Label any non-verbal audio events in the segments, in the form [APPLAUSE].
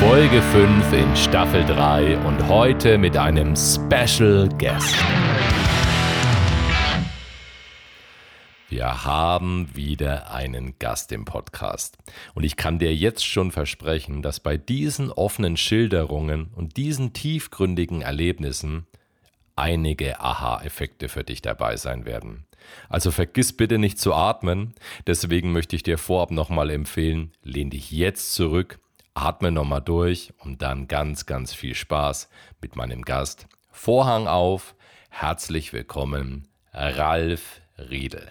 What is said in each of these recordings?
Folge 5 in Staffel 3 und heute mit einem Special Guest. Wir haben wieder einen Gast im Podcast. Und ich kann dir jetzt schon versprechen, dass bei diesen offenen Schilderungen und diesen tiefgründigen Erlebnissen einige Aha-Effekte für dich dabei sein werden. Also vergiss bitte nicht zu atmen. Deswegen möchte ich dir vorab nochmal empfehlen, lehn dich jetzt zurück atme nochmal durch und dann ganz, ganz viel Spaß mit meinem Gast. Vorhang auf, herzlich willkommen, Ralf Riedel.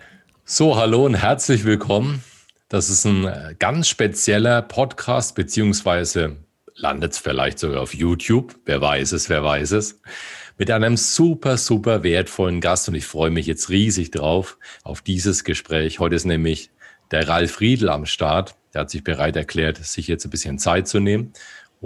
So, hallo und herzlich willkommen. Das ist ein äh, ganz spezieller Podcast, beziehungsweise landet es vielleicht sogar auf YouTube. Wer weiß es, wer weiß es. Mit einem super, super wertvollen Gast und ich freue mich jetzt riesig drauf auf dieses Gespräch. Heute ist nämlich der Ralf Riedel am Start. Der hat sich bereit erklärt, sich jetzt ein bisschen Zeit zu nehmen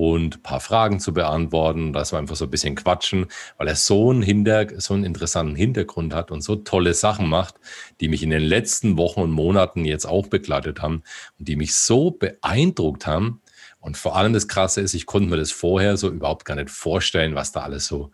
und ein paar Fragen zu beantworten, dass wir einfach so ein bisschen quatschen, weil er so einen, Hinter so einen interessanten Hintergrund hat und so tolle Sachen macht, die mich in den letzten Wochen und Monaten jetzt auch begleitet haben und die mich so beeindruckt haben. Und vor allem das Krasse ist, ich konnte mir das vorher so überhaupt gar nicht vorstellen, was da alles so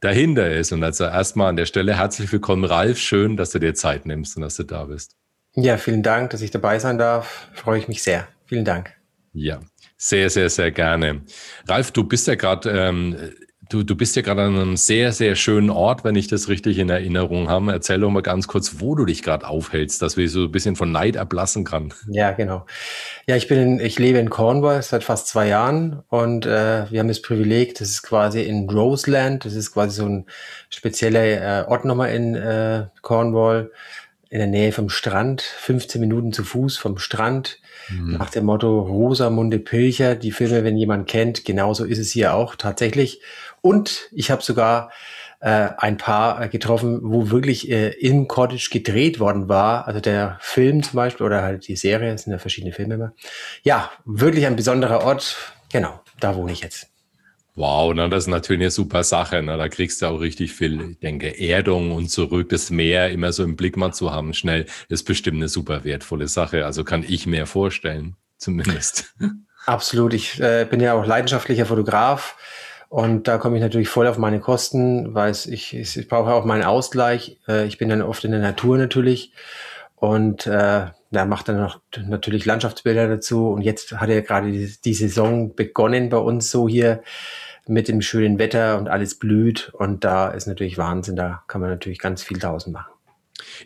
dahinter ist. Und also erstmal an der Stelle herzlich willkommen, Ralf. Schön, dass du dir Zeit nimmst und dass du da bist. Ja, vielen Dank, dass ich dabei sein darf. Freue ich mich sehr. Vielen Dank. Ja, sehr, sehr, sehr gerne. Ralf, du bist ja gerade ähm, du, du bist ja gerade an einem sehr, sehr schönen Ort, wenn ich das richtig in Erinnerung habe. Erzähl doch mal ganz kurz, wo du dich gerade aufhältst, dass wir so ein bisschen von Neid ablassen kann. Ja, genau. Ja, ich bin, in, ich lebe in Cornwall seit fast zwei Jahren und äh, wir haben das Privileg, das ist quasi in Roseland, das ist quasi so ein spezieller äh, Ort nochmal in äh, Cornwall in der Nähe vom Strand, 15 Minuten zu Fuß vom Strand, mhm. nach dem Motto Rosamunde Pilcher, die Filme, wenn jemand kennt, genauso ist es hier auch tatsächlich. Und ich habe sogar äh, ein paar äh, getroffen, wo wirklich äh, im Cottage gedreht worden war. Also der Film zum Beispiel oder halt die Serie, es sind ja verschiedene Filme immer. Ja, wirklich ein besonderer Ort. Genau, da wohne ich jetzt. Wow, na, das ist natürlich eine super Sache. Na, da kriegst du auch richtig viel, ich denke, Erdung und zurück, das Meer immer so im Blick mal zu haben, schnell, ist bestimmt eine super wertvolle Sache. Also kann ich mir vorstellen, zumindest. Absolut. Ich äh, bin ja auch leidenschaftlicher Fotograf und da komme ich natürlich voll auf meine Kosten, weil ich, ich, ich brauche auch meinen Ausgleich. Äh, ich bin dann oft in der Natur natürlich und äh, da macht dann noch natürlich Landschaftsbilder dazu. Und jetzt hat ja gerade die, die Saison begonnen bei uns so hier mit dem schönen Wetter und alles blüht. Und da ist natürlich Wahnsinn. Da kann man natürlich ganz viel draußen machen.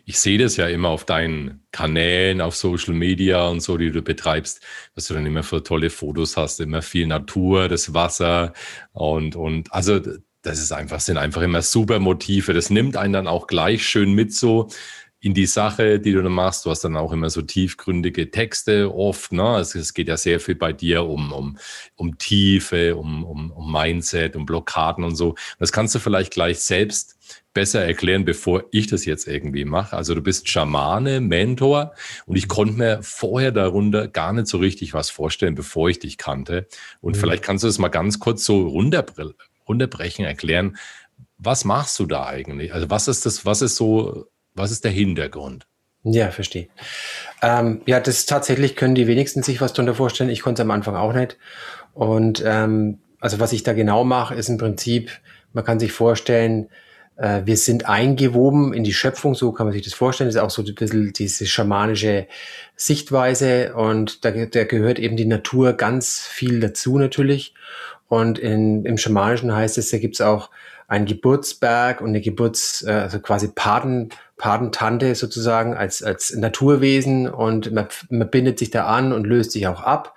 Ich sehe das ja immer auf deinen Kanälen, auf Social Media und so, die du betreibst, dass du dann immer für tolle Fotos hast, immer viel Natur, das Wasser und, und also das ist einfach, sind einfach immer super Motive. Das nimmt einen dann auch gleich schön mit so in die Sache, die du dann machst. Du hast dann auch immer so tiefgründige Texte oft. Ne? Es, es geht ja sehr viel bei dir um, um, um Tiefe, um, um, um Mindset, um Blockaden und so. Das kannst du vielleicht gleich selbst besser erklären, bevor ich das jetzt irgendwie mache. Also du bist Schamane, Mentor und ich konnte mir vorher darunter gar nicht so richtig was vorstellen, bevor ich dich kannte. Und mhm. vielleicht kannst du das mal ganz kurz so runterbrechen, erklären. Was machst du da eigentlich? Also was ist das, was ist so was ist der Hintergrund? Ja, verstehe. Ähm, ja, das tatsächlich können die wenigsten sich was darunter vorstellen. Ich konnte es am Anfang auch nicht. Und ähm, also was ich da genau mache, ist im Prinzip, man kann sich vorstellen, äh, wir sind eingewoben in die Schöpfung, so kann man sich das vorstellen. Das ist auch so ein bisschen diese schamanische Sichtweise und da, da gehört eben die Natur ganz viel dazu natürlich. Und in, im Schamanischen heißt es, da gibt es auch einen Geburtsberg und eine Geburts, äh, also quasi Paten, Patentante sozusagen als, als Naturwesen und man, man bindet sich da an und löst sich auch ab.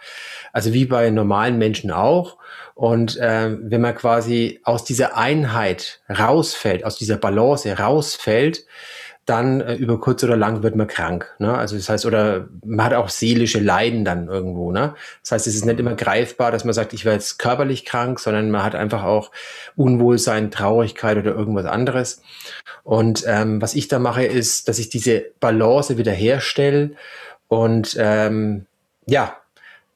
Also wie bei normalen Menschen auch. Und äh, wenn man quasi aus dieser Einheit rausfällt, aus dieser Balance rausfällt, dann äh, über kurz oder lang wird man krank. Ne? Also das heißt, oder man hat auch seelische Leiden dann irgendwo. Ne? Das heißt, es ist nicht immer greifbar, dass man sagt, ich werde jetzt körperlich krank, sondern man hat einfach auch Unwohlsein, Traurigkeit oder irgendwas anderes. Und ähm, was ich da mache, ist, dass ich diese Balance wieder herstelle und ähm, ja,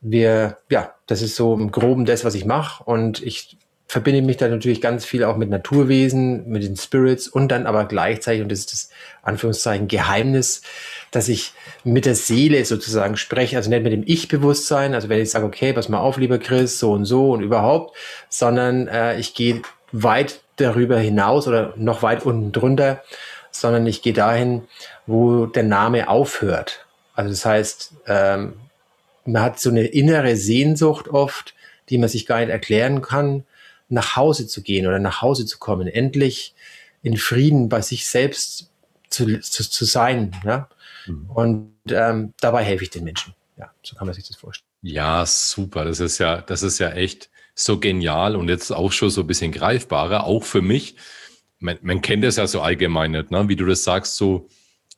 wir, ja, das ist so im Groben das, was ich mache. Und ich verbinde mich da natürlich ganz viel auch mit Naturwesen, mit den Spirits und dann aber gleichzeitig, und das ist das Anführungszeichen Geheimnis, dass ich mit der Seele sozusagen spreche, also nicht mit dem Ich-Bewusstsein, also wenn ich sage, okay, pass mal auf, lieber Chris, so und so und überhaupt, sondern äh, ich gehe weit darüber hinaus oder noch weit unten drunter, sondern ich gehe dahin, wo der Name aufhört. Also das heißt, ähm, man hat so eine innere Sehnsucht oft, die man sich gar nicht erklären kann, nach Hause zu gehen oder nach Hause zu kommen, endlich in Frieden bei sich selbst zu, zu, zu sein. Ja? Mhm. Und ähm, dabei helfe ich den Menschen. Ja, so kann man sich das vorstellen. Ja, super. Das ist ja, das ist ja echt so genial und jetzt auch schon so ein bisschen greifbarer, auch für mich. Man, man kennt das ja so allgemein nicht, ne? wie du das sagst, so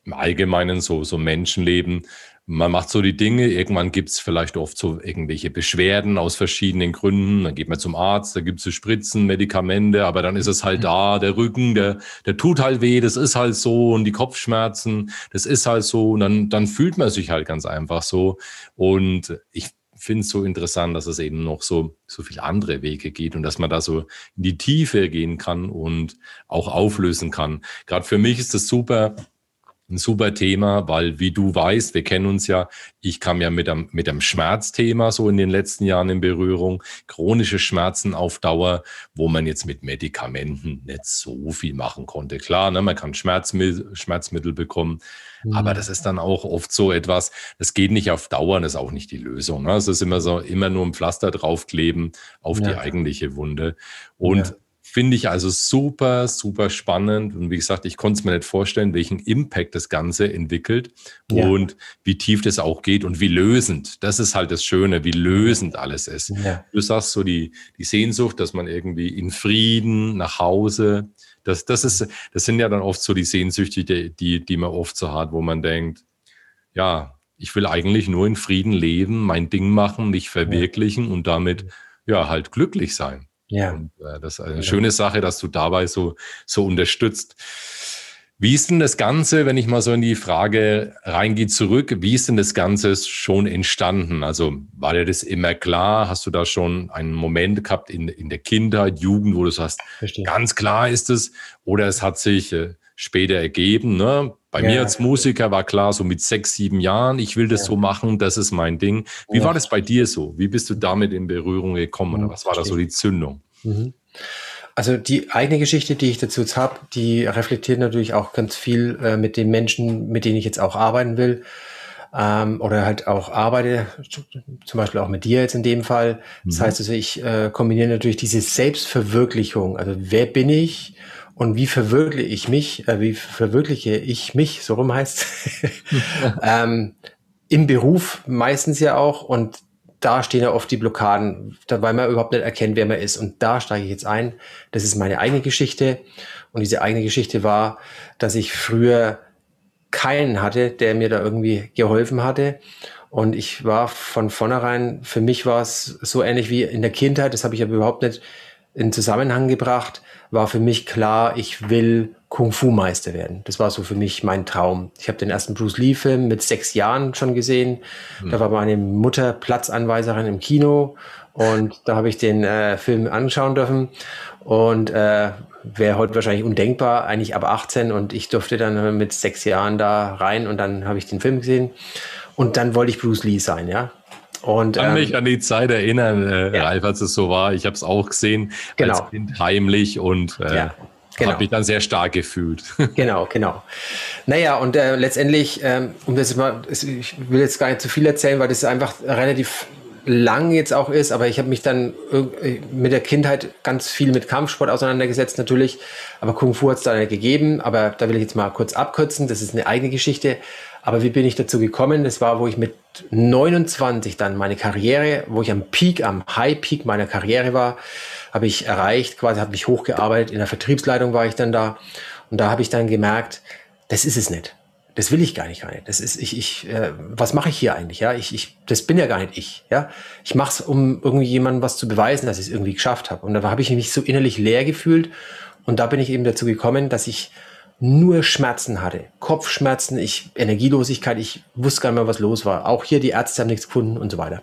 im Allgemeinen, so, so Menschenleben man macht so die Dinge, irgendwann gibt es vielleicht oft so irgendwelche Beschwerden aus verschiedenen Gründen, dann geht man zum Arzt, da gibt es so Spritzen, Medikamente, aber dann ist es halt da, der Rücken, der, der tut halt weh, das ist halt so. Und die Kopfschmerzen, das ist halt so. Und dann, dann fühlt man sich halt ganz einfach so. Und ich finde es so interessant, dass es eben noch so, so viele andere Wege geht und dass man da so in die Tiefe gehen kann und auch auflösen kann. Gerade für mich ist das super, ein super Thema, weil wie du weißt, wir kennen uns ja, ich kam ja mit einem, mit einem Schmerzthema so in den letzten Jahren in Berührung, chronische Schmerzen auf Dauer, wo man jetzt mit Medikamenten nicht so viel machen konnte. Klar, ne, man kann Schmerzmittel, Schmerzmittel bekommen, mhm. aber das ist dann auch oft so etwas, das geht nicht auf Dauer, das ist auch nicht die Lösung. Ne? Es ist immer so, immer nur ein Pflaster draufkleben auf ja. die eigentliche Wunde. Und ja. Finde ich also super, super spannend. Und wie gesagt, ich konnte es mir nicht vorstellen, welchen Impact das Ganze entwickelt ja. und wie tief das auch geht und wie lösend. Das ist halt das Schöne, wie lösend alles ist. Ja. Du sagst so die, die Sehnsucht, dass man irgendwie in Frieden nach Hause, das, das ist, das sind ja dann oft so die Sehnsüchte, die, die, die man oft so hat, wo man denkt, ja, ich will eigentlich nur in Frieden leben, mein Ding machen, mich verwirklichen und damit ja halt glücklich sein. Ja. Und, äh, das ist eine ja. schöne Sache, dass du dabei so, so unterstützt. Wie ist denn das Ganze, wenn ich mal so in die Frage reingehe zurück, wie ist denn das Ganze schon entstanden? Also war dir das immer klar? Hast du da schon einen Moment gehabt in, in der Kindheit, Jugend, wo du sagst, Verstehe. ganz klar ist es? Oder es hat sich äh, später ergeben? Ne? Bei ja. mir als Musiker war klar, so mit sechs, sieben Jahren, ich will das ja. so machen, das ist mein Ding. Wie ja. war das bei dir so? Wie bist du damit in Berührung gekommen oder was war da so die Zündung? Mhm. Also die eigene Geschichte, die ich dazu habe, die reflektiert natürlich auch ganz viel äh, mit den Menschen, mit denen ich jetzt auch arbeiten will ähm, oder halt auch arbeite, zum Beispiel auch mit dir jetzt in dem Fall. Das mhm. heißt also, ich äh, kombiniere natürlich diese Selbstverwirklichung. Also wer bin ich und wie verwirkliche ich mich, äh, wie verwirkliche ich mich, so rum heißt [LAUGHS] ähm, im Beruf meistens ja auch und da stehen ja oft die Blockaden, weil man überhaupt nicht erkennt, wer man ist. Und da steige ich jetzt ein. Das ist meine eigene Geschichte. Und diese eigene Geschichte war, dass ich früher keinen hatte, der mir da irgendwie geholfen hatte. Und ich war von vornherein, für mich war es so ähnlich wie in der Kindheit, das habe ich aber überhaupt nicht in Zusammenhang gebracht, war für mich klar, ich will Kung-Fu-Meister werden. Das war so für mich mein Traum. Ich habe den ersten Bruce Lee-Film mit sechs Jahren schon gesehen. Mhm. Da war meine Mutter Platzanweiserin im Kino und da habe ich den äh, Film anschauen dürfen. Und äh, wäre heute wahrscheinlich undenkbar, eigentlich ab 18 und ich durfte dann mit sechs Jahren da rein und dann habe ich den Film gesehen. Und dann wollte ich Bruce Lee sein, ja. Und, kann ähm, mich an die Zeit erinnern, äh, ja. Ralf, als es so war. Ich habe es auch gesehen, genau. als Kind heimlich und äh, ja. Genau. Habe mich dann sehr stark gefühlt. [LAUGHS] Genau, genau. Naja, und äh, letztendlich, ähm, um das mal, ich will jetzt gar nicht zu viel erzählen, weil das einfach relativ lang jetzt auch ist, aber ich habe mich dann mit der Kindheit ganz viel mit Kampfsport auseinandergesetzt natürlich, aber Kung Fu hat es da nicht gegeben, aber da will ich jetzt mal kurz abkürzen, das ist eine eigene Geschichte, aber wie bin ich dazu gekommen? Das war, wo ich mit 29 dann meine Karriere, wo ich am Peak, am High Peak meiner Karriere war, habe ich erreicht, quasi habe mich hochgearbeitet, in der Vertriebsleitung war ich dann da und da habe ich dann gemerkt, das ist es nicht. Das will ich gar nicht, gar nicht. Das ist ich, ich äh, was mache ich hier eigentlich? Ja, ich, ich, das bin ja gar nicht ich. Ja, ich mache es, um irgendwie jemandem was zu beweisen, dass ich es irgendwie geschafft habe. Und da habe ich mich so innerlich leer gefühlt. Und da bin ich eben dazu gekommen, dass ich nur Schmerzen hatte. Kopfschmerzen, ich, Energielosigkeit, ich wusste gar nicht mehr, was los war. Auch hier die Ärzte haben nichts gefunden und so weiter.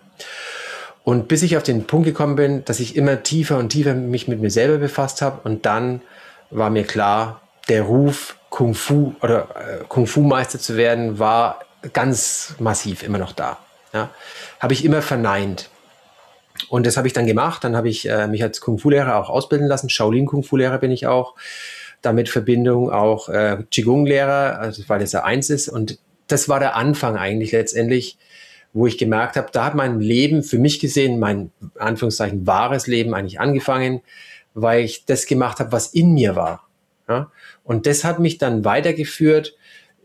Und bis ich auf den Punkt gekommen bin, dass ich immer tiefer und tiefer mich mit mir selber befasst habe und dann war mir klar, der Ruf Kung Fu oder äh, Kung Fu Meister zu werden war ganz massiv immer noch da. Ja, habe ich immer verneint. Und das habe ich dann gemacht. Dann habe ich äh, mich als Kung Fu Lehrer auch ausbilden lassen. Shaolin Kung Fu Lehrer bin ich auch. Damit Verbindung auch äh, Qigong Lehrer, also weil das ja eins ist. Und das war der Anfang eigentlich letztendlich, wo ich gemerkt habe, da hat mein Leben für mich gesehen, mein Anführungszeichen wahres Leben eigentlich angefangen, weil ich das gemacht habe, was in mir war. Ja? Und das hat mich dann weitergeführt,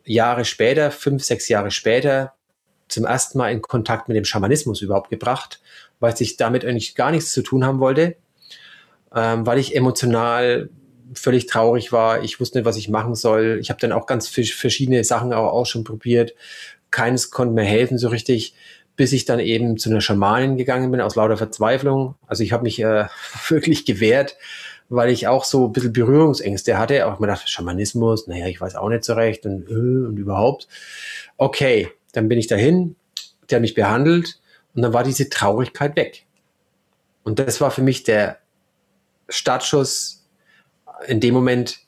Jahre später, fünf, sechs Jahre später, zum ersten Mal in Kontakt mit dem Schamanismus überhaupt gebracht, weil ich damit eigentlich gar nichts zu tun haben wollte, ähm, weil ich emotional völlig traurig war. Ich wusste nicht, was ich machen soll. Ich habe dann auch ganz verschiedene Sachen auch, auch schon probiert. Keines konnte mir helfen so richtig, bis ich dann eben zu einer Schamanin gegangen bin aus lauter Verzweiflung. Also ich habe mich äh, [LAUGHS] wirklich gewehrt, weil ich auch so ein bisschen Berührungsängste hatte. Auch mir dachte, Schamanismus, naja, ich weiß auch nicht so recht und, äh, und überhaupt. Okay, dann bin ich dahin, der hat mich behandelt und dann war diese Traurigkeit weg. Und das war für mich der Startschuss in dem Moment,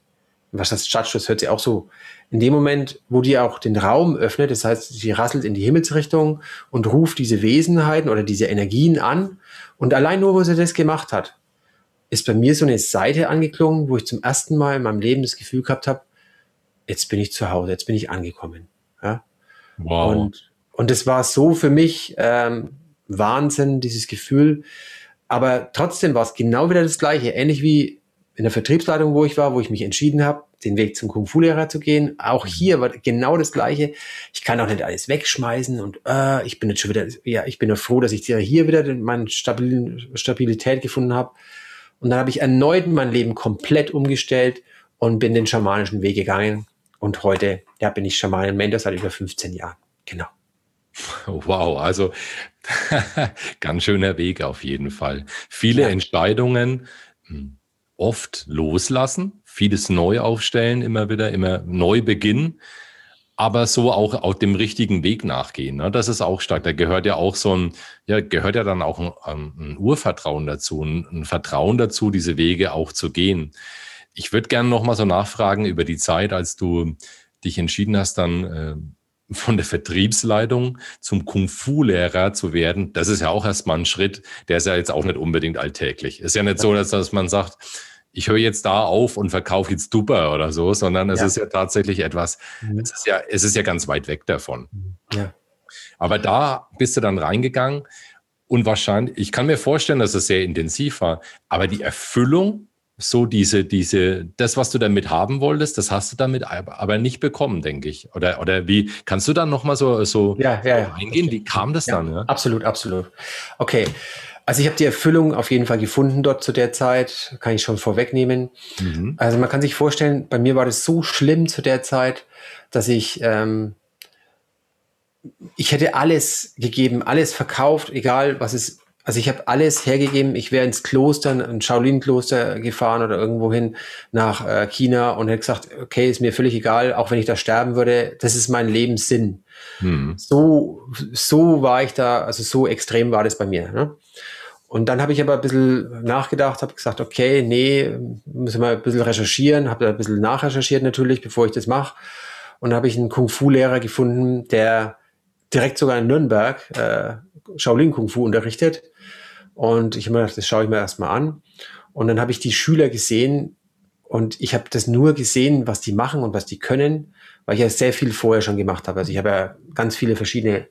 was das Startschuss hört sich auch so, in dem Moment, wo die auch den Raum öffnet, das heißt, sie rasselt in die Himmelsrichtung und ruft diese Wesenheiten oder diese Energien an. Und allein nur, wo sie das gemacht hat, ist bei mir so eine Seite angeklungen, wo ich zum ersten Mal in meinem Leben das Gefühl gehabt habe, jetzt bin ich zu Hause, jetzt bin ich angekommen. Ja? Wow. Und, und das war so für mich ähm, Wahnsinn, dieses Gefühl. Aber trotzdem war es genau wieder das Gleiche. Ähnlich wie in der Vertriebsleitung, wo ich war, wo ich mich entschieden habe, den Weg zum Kung-Fu-Lehrer zu gehen. Auch mhm. hier war genau das Gleiche. Ich kann auch nicht alles wegschmeißen und äh, ich bin jetzt schon wieder, ja, ich bin ja froh, dass ich hier wieder meine Stabilität gefunden habe. Und dann habe ich erneut mein Leben komplett umgestellt und bin den schamanischen Weg gegangen. Und heute, ja, bin ich Schamanen-Mentor seit über 15 Jahren. Genau. Wow, also [LAUGHS] ganz schöner Weg auf jeden Fall. Viele ja. Entscheidungen, hm, oft loslassen, vieles neu aufstellen, immer wieder, immer neu beginnen, aber so auch auf dem richtigen Weg nachgehen. Ne? Das ist auch stark. Da gehört ja auch so ein, ja, gehört ja dann auch ein, ein Urvertrauen dazu, ein, ein, Vertrauen dazu, diese Wege auch zu gehen. Ich würde gerne noch mal so nachfragen über die Zeit, als du dich entschieden hast, dann äh, von der Vertriebsleitung zum Kung-Fu-Lehrer zu werden, das ist ja auch erstmal ein Schritt, der ist ja jetzt auch nicht unbedingt alltäglich. Ist ja nicht so, dass, dass man sagt, ich höre jetzt da auf und verkaufe jetzt Duper oder so, sondern es ja. ist ja tatsächlich etwas, mhm. es ist ja, es ist ja ganz weit weg davon. Ja. Aber da bist du dann reingegangen und wahrscheinlich, ich kann mir vorstellen, dass es sehr intensiv war, aber die Erfüllung so diese, diese, das, was du damit haben wolltest, das hast du damit aber nicht bekommen, denke ich. Oder, oder wie, kannst du dann nochmal so, so ja, ja, ja. eingehen? Wie kam das dann? Ja? Absolut, absolut. Okay. Also ich habe die Erfüllung auf jeden Fall gefunden dort zu der Zeit, kann ich schon vorwegnehmen. Mhm. Also man kann sich vorstellen, bei mir war das so schlimm zu der Zeit, dass ich, ähm, ich hätte alles gegeben, alles verkauft, egal was es also ich habe alles hergegeben. Ich wäre ins Kloster, ein Shaolin-Kloster gefahren oder irgendwo hin nach äh, China und hätte gesagt, okay, ist mir völlig egal, auch wenn ich da sterben würde, das ist mein Lebenssinn. Hm. So, so war ich da, also so extrem war das bei mir. Ne? Und dann habe ich aber ein bisschen nachgedacht, habe gesagt, okay, nee, müssen wir ein bisschen recherchieren, habe da ein bisschen nachrecherchiert natürlich, bevor ich das mache. Und habe ich einen Kung-Fu-Lehrer gefunden, der direkt sogar in Nürnberg äh, Shaolin Kung Fu unterrichtet. Und ich habe mir gedacht, das schaue ich mir erstmal an. Und dann habe ich die Schüler gesehen und ich habe das nur gesehen, was die machen und was die können, weil ich ja sehr viel vorher schon gemacht habe. Also ich habe ja ganz viele verschiedene,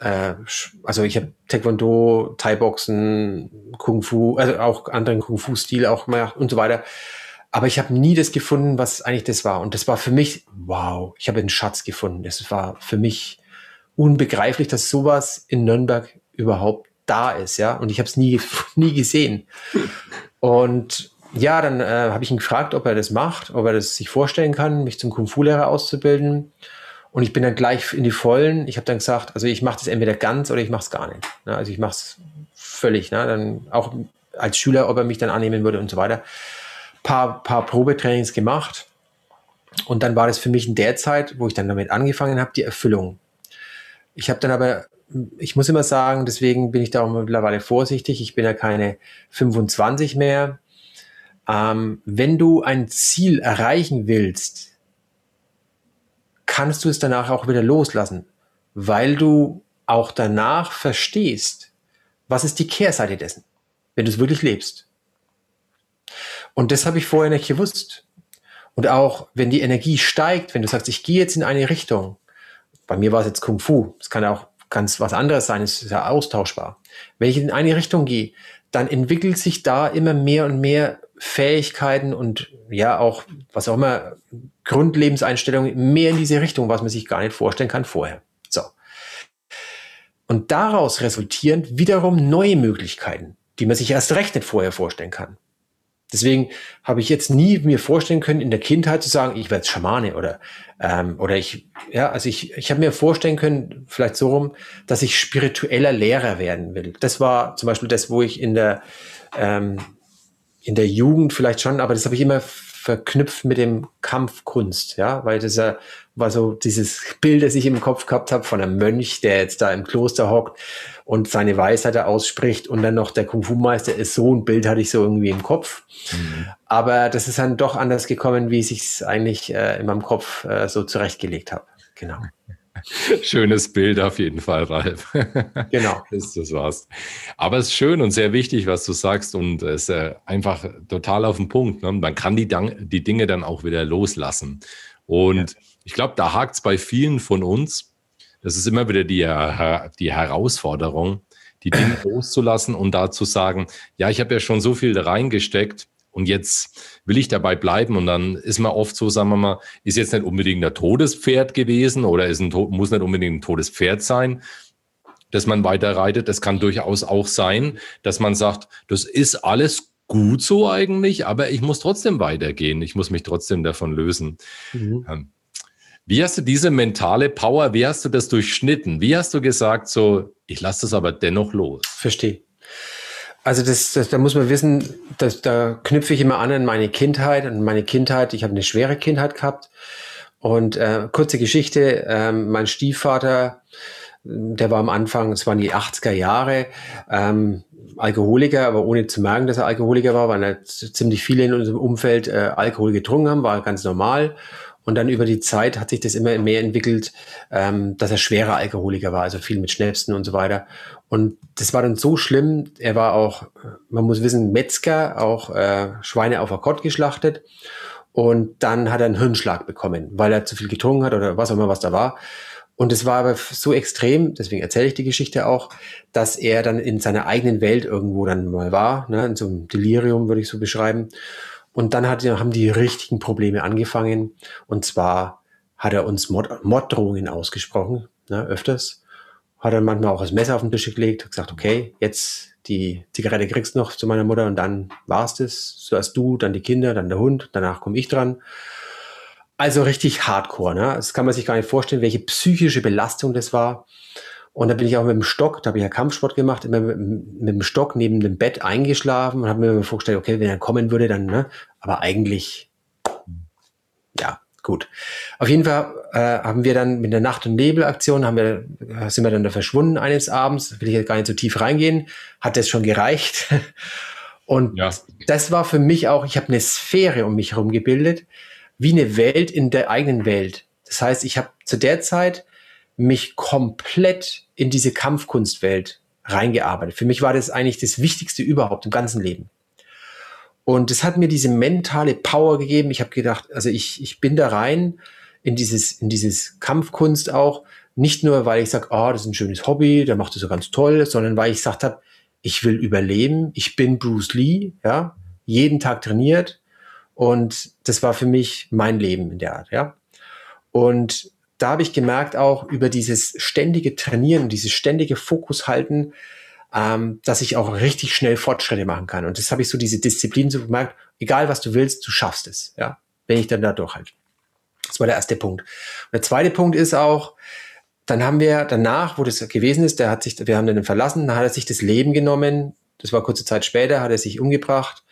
äh, also ich habe Taekwondo, Thai-Boxen, Kung Fu, also auch anderen Kung Fu-Stil auch gemacht und so weiter. Aber ich habe nie das gefunden, was eigentlich das war. Und das war für mich, wow, ich habe einen Schatz gefunden. Das war für mich unbegreiflich, dass sowas in Nürnberg überhaupt da ist, ja. Und ich habe es nie, [LAUGHS] nie gesehen. Und ja, dann äh, habe ich ihn gefragt, ob er das macht, ob er das sich vorstellen kann, mich zum Kung-Fu-Lehrer auszubilden. Und ich bin dann gleich in die Vollen. Ich habe dann gesagt, also ich mache das entweder ganz oder ich mache es gar nicht. Ne? Also ich mache es völlig. Ne? Dann auch als Schüler, ob er mich dann annehmen würde und so weiter. Paar, paar Probetrainings gemacht. Und dann war das für mich in der Zeit, wo ich dann damit angefangen habe, die Erfüllung. Ich habe dann aber ich muss immer sagen, deswegen bin ich da auch mittlerweile vorsichtig. Ich bin ja keine 25 mehr. Ähm, wenn du ein Ziel erreichen willst, kannst du es danach auch wieder loslassen, weil du auch danach verstehst, was ist die Kehrseite dessen, wenn du es wirklich lebst. Und das habe ich vorher nicht gewusst. Und auch wenn die Energie steigt, wenn du sagst, ich gehe jetzt in eine Richtung, bei mir war es jetzt Kung Fu, es kann auch ganz was anderes sein, es ist ja austauschbar. Wenn ich in eine Richtung gehe, dann entwickelt sich da immer mehr und mehr Fähigkeiten und ja auch, was auch immer, Grundlebenseinstellungen mehr in diese Richtung, was man sich gar nicht vorstellen kann vorher. So. Und daraus resultieren wiederum neue Möglichkeiten, die man sich erst recht nicht vorher vorstellen kann. Deswegen habe ich jetzt nie mir vorstellen können, in der Kindheit zu sagen, ich werde Schamane oder ähm, oder ich, ja, also ich, ich habe mir vorstellen können, vielleicht so rum, dass ich spiritueller Lehrer werden will. Das war zum Beispiel das, wo ich in der ähm, in der Jugend vielleicht schon, aber das habe ich immer verknüpft mit dem Kampfkunst, ja, weil das ja war so dieses Bild, das ich im Kopf gehabt habe von einem Mönch, der jetzt da im Kloster hockt und seine Weisheit da ausspricht und dann noch der Kung-Fu-Meister ist so ein Bild hatte ich so irgendwie im Kopf. Mhm. Aber das ist dann doch anders gekommen, wie ich es eigentlich äh, in meinem Kopf äh, so zurechtgelegt habe. Genau. [LAUGHS] Schönes Bild auf jeden Fall, Ralf. [LAUGHS] Genau. das, das war's. Aber es ist schön und sehr wichtig, was du sagst und es ist äh, einfach total auf den Punkt. Ne? Man kann die, die Dinge dann auch wieder loslassen. Und ja. Ich glaube, da hakt es bei vielen von uns. Das ist immer wieder die, die Herausforderung, die Dinge [CLEARS THROAT] loszulassen und da zu sagen, ja, ich habe ja schon so viel da reingesteckt und jetzt will ich dabei bleiben. Und dann ist man oft so, sagen wir mal, ist jetzt nicht unbedingt ein Todespferd gewesen oder ist ein, muss nicht unbedingt ein Todespferd sein, dass man weiter reitet. Es kann durchaus auch sein, dass man sagt, das ist alles gut so eigentlich, aber ich muss trotzdem weitergehen. Ich muss mich trotzdem davon lösen. Mhm. Ähm, wie hast du diese mentale Power, wie hast du das durchschnitten? Wie hast du gesagt, so, ich lasse das aber dennoch los? Verstehe. Also das, das, da muss man wissen, dass, da knüpfe ich immer an an meine Kindheit. Und meine Kindheit, ich habe eine schwere Kindheit gehabt. Und äh, kurze Geschichte, äh, mein Stiefvater, der war am Anfang, es waren die 80er Jahre, ähm, Alkoholiker, aber ohne zu merken, dass er Alkoholiker war, weil er ziemlich viele in unserem Umfeld äh, Alkohol getrunken haben, war ganz normal. Und dann über die Zeit hat sich das immer mehr entwickelt, ähm, dass er schwerer Alkoholiker war, also viel mit Schnäpsen und so weiter. Und das war dann so schlimm. Er war auch, man muss wissen, Metzger, auch äh, Schweine auf Akkord geschlachtet. Und dann hat er einen Hirnschlag bekommen, weil er zu viel getrunken hat oder was auch immer, was da war. Und es war aber so extrem, deswegen erzähle ich die Geschichte auch, dass er dann in seiner eigenen Welt irgendwo dann mal war, ne, in so einem Delirium würde ich so beschreiben. Und dann hat, haben die richtigen Probleme angefangen. Und zwar hat er uns Mord, Morddrohungen ausgesprochen, ne, öfters. Hat er manchmal auch das Messer auf den Tisch gelegt, hat gesagt, okay, jetzt die Zigarette kriegst du noch zu meiner Mutter und dann war's das. Zuerst du, dann die Kinder, dann der Hund, danach komme ich dran. Also richtig hardcore, ne? Das kann man sich gar nicht vorstellen, welche psychische Belastung das war. Und da bin ich auch mit dem Stock, da habe ich ja Kampfsport gemacht, immer mit, mit dem Stock neben dem Bett eingeschlafen und habe mir vorgestellt, okay, wenn er kommen würde, dann, ne? Aber eigentlich, ja, gut. Auf jeden Fall äh, haben wir dann mit der Nacht- und Nebelaktion, haben wir, äh, sind wir dann da verschwunden eines Abends, will ich jetzt gar nicht so tief reingehen, hat das schon gereicht. [LAUGHS] Und ja. das war für mich auch, ich habe eine Sphäre um mich herum gebildet, wie eine Welt in der eigenen Welt. Das heißt, ich habe zu der Zeit mich komplett in diese Kampfkunstwelt reingearbeitet. Für mich war das eigentlich das Wichtigste überhaupt im ganzen Leben. Und es hat mir diese mentale Power gegeben. Ich habe gedacht, also ich, ich bin da rein in dieses, in dieses Kampfkunst auch, nicht nur, weil ich sage, oh, das ist ein schönes Hobby, der macht das so ganz toll, sondern weil ich gesagt habe, ich will überleben, ich bin Bruce Lee, ja, jeden Tag trainiert und das war für mich mein Leben in der Art, ja. Und da habe ich gemerkt auch über dieses ständige Trainieren, dieses ständige Fokus halten, ähm, dass ich auch richtig schnell Fortschritte machen kann. Und das habe ich so diese Disziplin so gemerkt, egal was du willst, du schaffst es, ja, wenn ich dann da durchhalte. Das war der erste Punkt. Und der zweite Punkt ist auch, dann haben wir danach, wo das gewesen ist, der hat sich, wir haben den verlassen, dann hat er sich das Leben genommen. Das war kurze Zeit später, hat er sich umgebracht.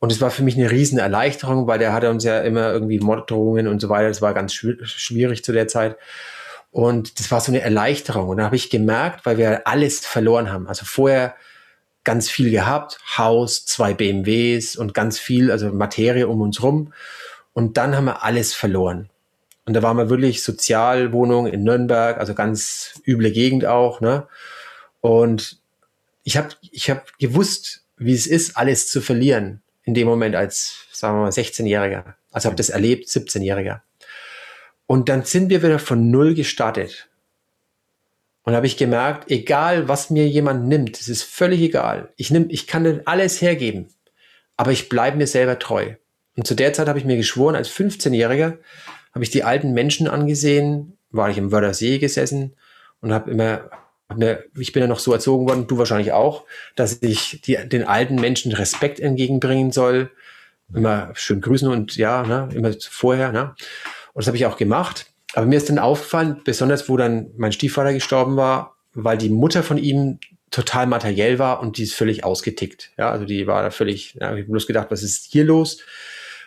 Und es war für mich eine riesen Erleichterung, weil der hatte uns ja immer irgendwie Morddrohungen und so weiter. Das war ganz schwierig zu der Zeit. Und das war so eine Erleichterung. Und da habe ich gemerkt, weil wir alles verloren haben. Also vorher ganz viel gehabt, Haus, zwei BMWs und ganz viel, also Materie um uns rum. Und dann haben wir alles verloren. Und da waren wir wirklich Sozialwohnung in Nürnberg, also ganz üble Gegend auch. Ne? Und ich habe ich hab gewusst, wie es ist, alles zu verlieren in dem Moment als, sagen wir mal, 16-Jähriger. Also habe das erlebt, 17-Jähriger. Und dann sind wir wieder von Null gestartet. Und habe ich gemerkt, egal was mir jemand nimmt, es ist völlig egal. Ich, nehm, ich kann alles hergeben, aber ich bleibe mir selber treu. Und zu der Zeit habe ich mir geschworen, als 15-Jähriger habe ich die alten Menschen angesehen, war ich im Wörthersee gesessen und habe immer, ich bin ja noch so erzogen worden, du wahrscheinlich auch, dass ich die, den alten Menschen Respekt entgegenbringen soll, immer schön grüßen und ja, ne, immer vorher. Ne? Und das habe ich auch gemacht. Aber mir ist dann aufgefallen, besonders wo dann mein Stiefvater gestorben war, weil die Mutter von ihm total materiell war und die ist völlig ausgetickt. Ja, also die war da völlig, ja, ich habe bloß gedacht, was ist hier los?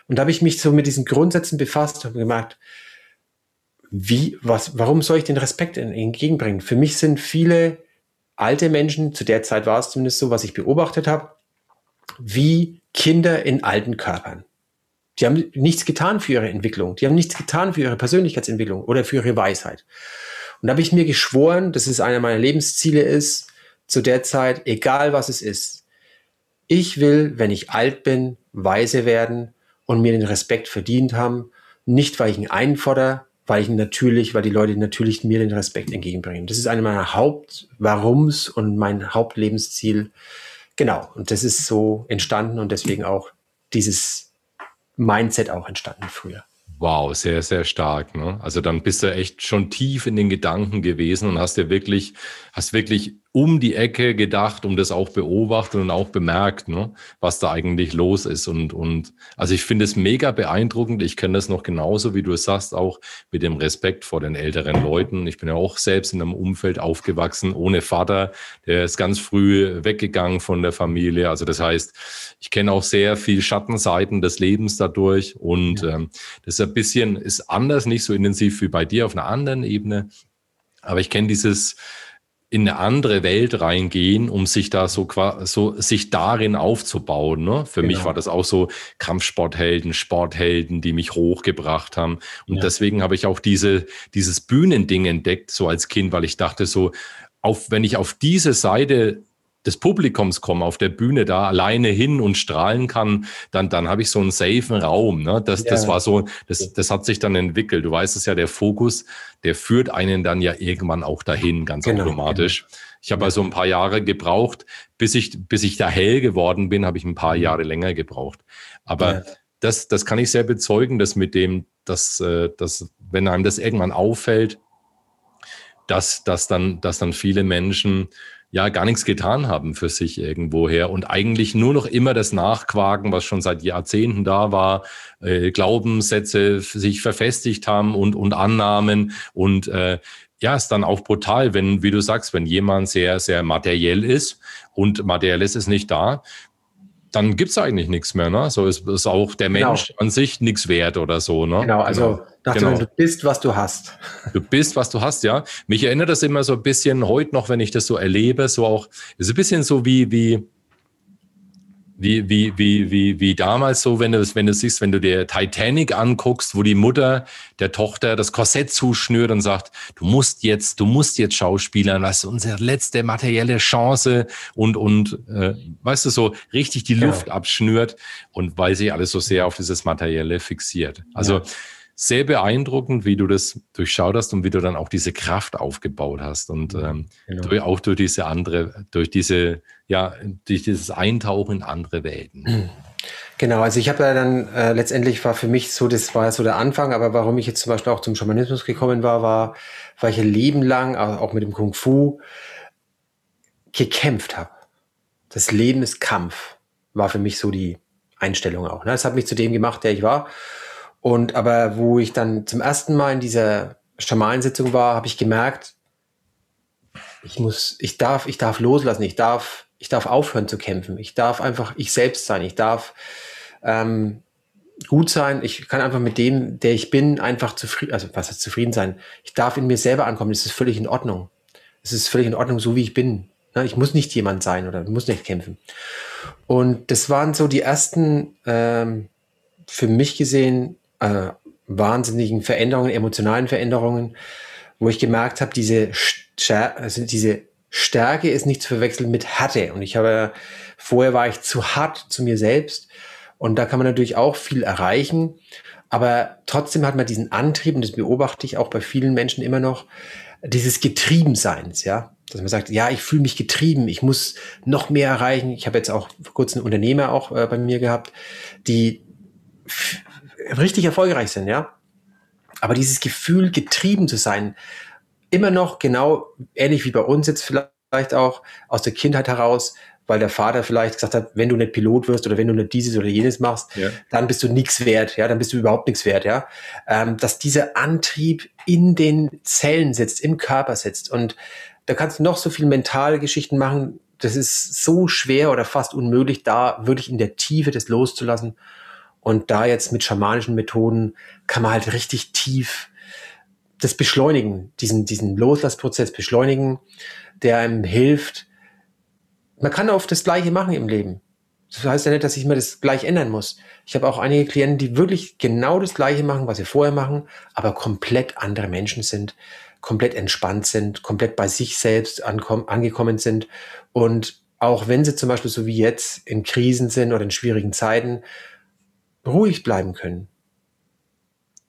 Und da habe ich mich so mit diesen Grundsätzen befasst und gemerkt, wie, was, warum soll ich den Respekt entgegenbringen? Für mich sind viele alte Menschen, zu der Zeit war es zumindest so, was ich beobachtet habe, wie Kinder in alten Körpern. Die haben nichts getan für ihre Entwicklung. Die haben nichts getan für ihre Persönlichkeitsentwicklung oder für ihre Weisheit. Und da habe ich mir geschworen, dass es einer meiner Lebensziele ist, zu der Zeit, egal was es ist. Ich will, wenn ich alt bin, weise werden und mir den Respekt verdient haben. Nicht, weil ich ihn einfordere, weil ich natürlich, weil die Leute natürlich mir den Respekt entgegenbringen. Das ist eine meiner Haupt-Warums und mein Hauptlebensziel. Genau. Und das ist so entstanden und deswegen auch dieses Mindset auch entstanden früher. Wow, sehr, sehr stark. Ne? Also dann bist du echt schon tief in den Gedanken gewesen und hast dir wirklich, hast wirklich um die Ecke gedacht, um das auch beobachtet und auch bemerkt, ne, was da eigentlich los ist. Und, und also ich finde es mega beeindruckend. Ich kenne das noch genauso, wie du es sagst, auch mit dem Respekt vor den älteren Leuten. Ich bin ja auch selbst in einem Umfeld aufgewachsen, ohne Vater. Der ist ganz früh weggegangen von der Familie. Also das heißt, ich kenne auch sehr viel Schattenseiten des Lebens dadurch. Und ja. ähm, das ist ein bisschen, ist anders, nicht so intensiv wie bei dir auf einer anderen Ebene. Aber ich kenne dieses, in eine andere Welt reingehen, um sich da so, so sich darin aufzubauen. Ne? Für genau. mich war das auch so Kampfsporthelden, Sporthelden, die mich hochgebracht haben. Und ja. deswegen habe ich auch diese, dieses Bühnending entdeckt, so als Kind, weil ich dachte so, auf, wenn ich auf diese Seite des Publikums komme, auf der Bühne da alleine hin und strahlen kann, dann, dann habe ich so einen safen Raum. Ne? Das, ja. das war so, das, das hat sich dann entwickelt. Du weißt es ja, der Fokus, der führt einen dann ja irgendwann auch dahin, ganz genau, automatisch. Genau. Ich habe also ein paar Jahre gebraucht, bis ich, bis ich da hell geworden bin, habe ich ein paar mhm. Jahre länger gebraucht. Aber ja. das, das kann ich sehr bezeugen, dass mit dem, dass, äh, dass wenn einem das irgendwann auffällt, dass, dass, dann, dass dann viele Menschen ja gar nichts getan haben für sich irgendwoher und eigentlich nur noch immer das Nachquaken, was schon seit Jahrzehnten da war, äh, Glaubenssätze sich verfestigt haben und, und Annahmen und äh, ja, ist dann auch brutal, wenn, wie du sagst, wenn jemand sehr, sehr materiell ist und materielles ist nicht da, dann gibt's eigentlich nichts mehr. Ne? So ist, ist auch der genau. Mensch genau. an sich nichts wert oder so. Ne? Genau, also genau. Genau. du bist, was du hast. Du bist, was du hast, ja. Mich erinnert das immer so ein bisschen heute noch, wenn ich das so erlebe, so auch, ist ein bisschen so wie, wie, wie, wie, wie, wie, wie damals so, wenn du, wenn du siehst, wenn du dir Titanic anguckst, wo die Mutter der Tochter das Korsett zuschnürt und sagt, du musst jetzt, du musst jetzt Schauspielern, das ist unsere letzte materielle Chance und, und, äh, weißt du, so richtig die Luft ja. abschnürt und weil sie alles so sehr auf dieses Materielle fixiert. Also, ja sehr beeindruckend, wie du das durchschaut hast und wie du dann auch diese Kraft aufgebaut hast und ähm, genau. durch, auch durch diese andere, durch diese, ja, durch dieses Eintauchen in andere Welten. Genau, also ich habe ja dann äh, letztendlich war für mich so, das war so der Anfang, aber warum ich jetzt zum Beispiel auch zum Schamanismus gekommen war, war, weil ich ein Leben lang, auch mit dem Kung Fu, gekämpft habe. Das Leben ist Kampf, war für mich so die Einstellung auch. Ne? Das hat mich zu dem gemacht, der ich war. Und aber wo ich dann zum ersten Mal in dieser Schamanensitzung war, habe ich gemerkt, ich muss, ich darf, ich darf loslassen, ich darf, ich darf aufhören zu kämpfen, ich darf einfach ich selbst sein, ich darf ähm, gut sein. Ich kann einfach mit dem, der ich bin, einfach zufrieden, also was heißt zufrieden sein? Ich darf in mir selber ankommen. Das ist völlig in Ordnung. Es ist völlig in Ordnung, so wie ich bin. Ich muss nicht jemand sein oder muss nicht kämpfen. Und das waren so die ersten, ähm, für mich gesehen, äh, wahnsinnigen Veränderungen, emotionalen Veränderungen, wo ich gemerkt habe, diese, Stär also diese Stärke ist nicht zu verwechseln mit Härte. Und ich habe, vorher war ich zu hart zu mir selbst. Und da kann man natürlich auch viel erreichen. Aber trotzdem hat man diesen Antrieb, und das beobachte ich auch bei vielen Menschen immer noch, dieses Getriebenseins, ja. Dass man sagt, ja, ich fühle mich getrieben, ich muss noch mehr erreichen. Ich habe jetzt auch vor kurzem einen Unternehmer auch äh, bei mir gehabt, die richtig erfolgreich sind, ja. Aber dieses Gefühl, getrieben zu sein, immer noch genau ähnlich wie bei uns jetzt vielleicht auch aus der Kindheit heraus, weil der Vater vielleicht gesagt hat, wenn du nicht Pilot wirst oder wenn du nicht dieses oder jenes machst, ja. dann bist du nichts wert, ja, dann bist du überhaupt nichts wert, ja. Ähm, dass dieser Antrieb in den Zellen sitzt, im Körper sitzt und da kannst du noch so viel mentale Geschichten machen. Das ist so schwer oder fast unmöglich, da wirklich in der Tiefe das loszulassen und da jetzt mit schamanischen Methoden kann man halt richtig tief das beschleunigen, diesen, diesen Loslassprozess beschleunigen, der einem hilft. Man kann oft das Gleiche machen im Leben. Das heißt ja nicht, dass ich mir das gleich ändern muss. Ich habe auch einige Klienten, die wirklich genau das Gleiche machen, was sie vorher machen, aber komplett andere Menschen sind, komplett entspannt sind, komplett bei sich selbst angekommen sind. Und auch wenn sie zum Beispiel so wie jetzt in Krisen sind oder in schwierigen Zeiten, ruhig bleiben können.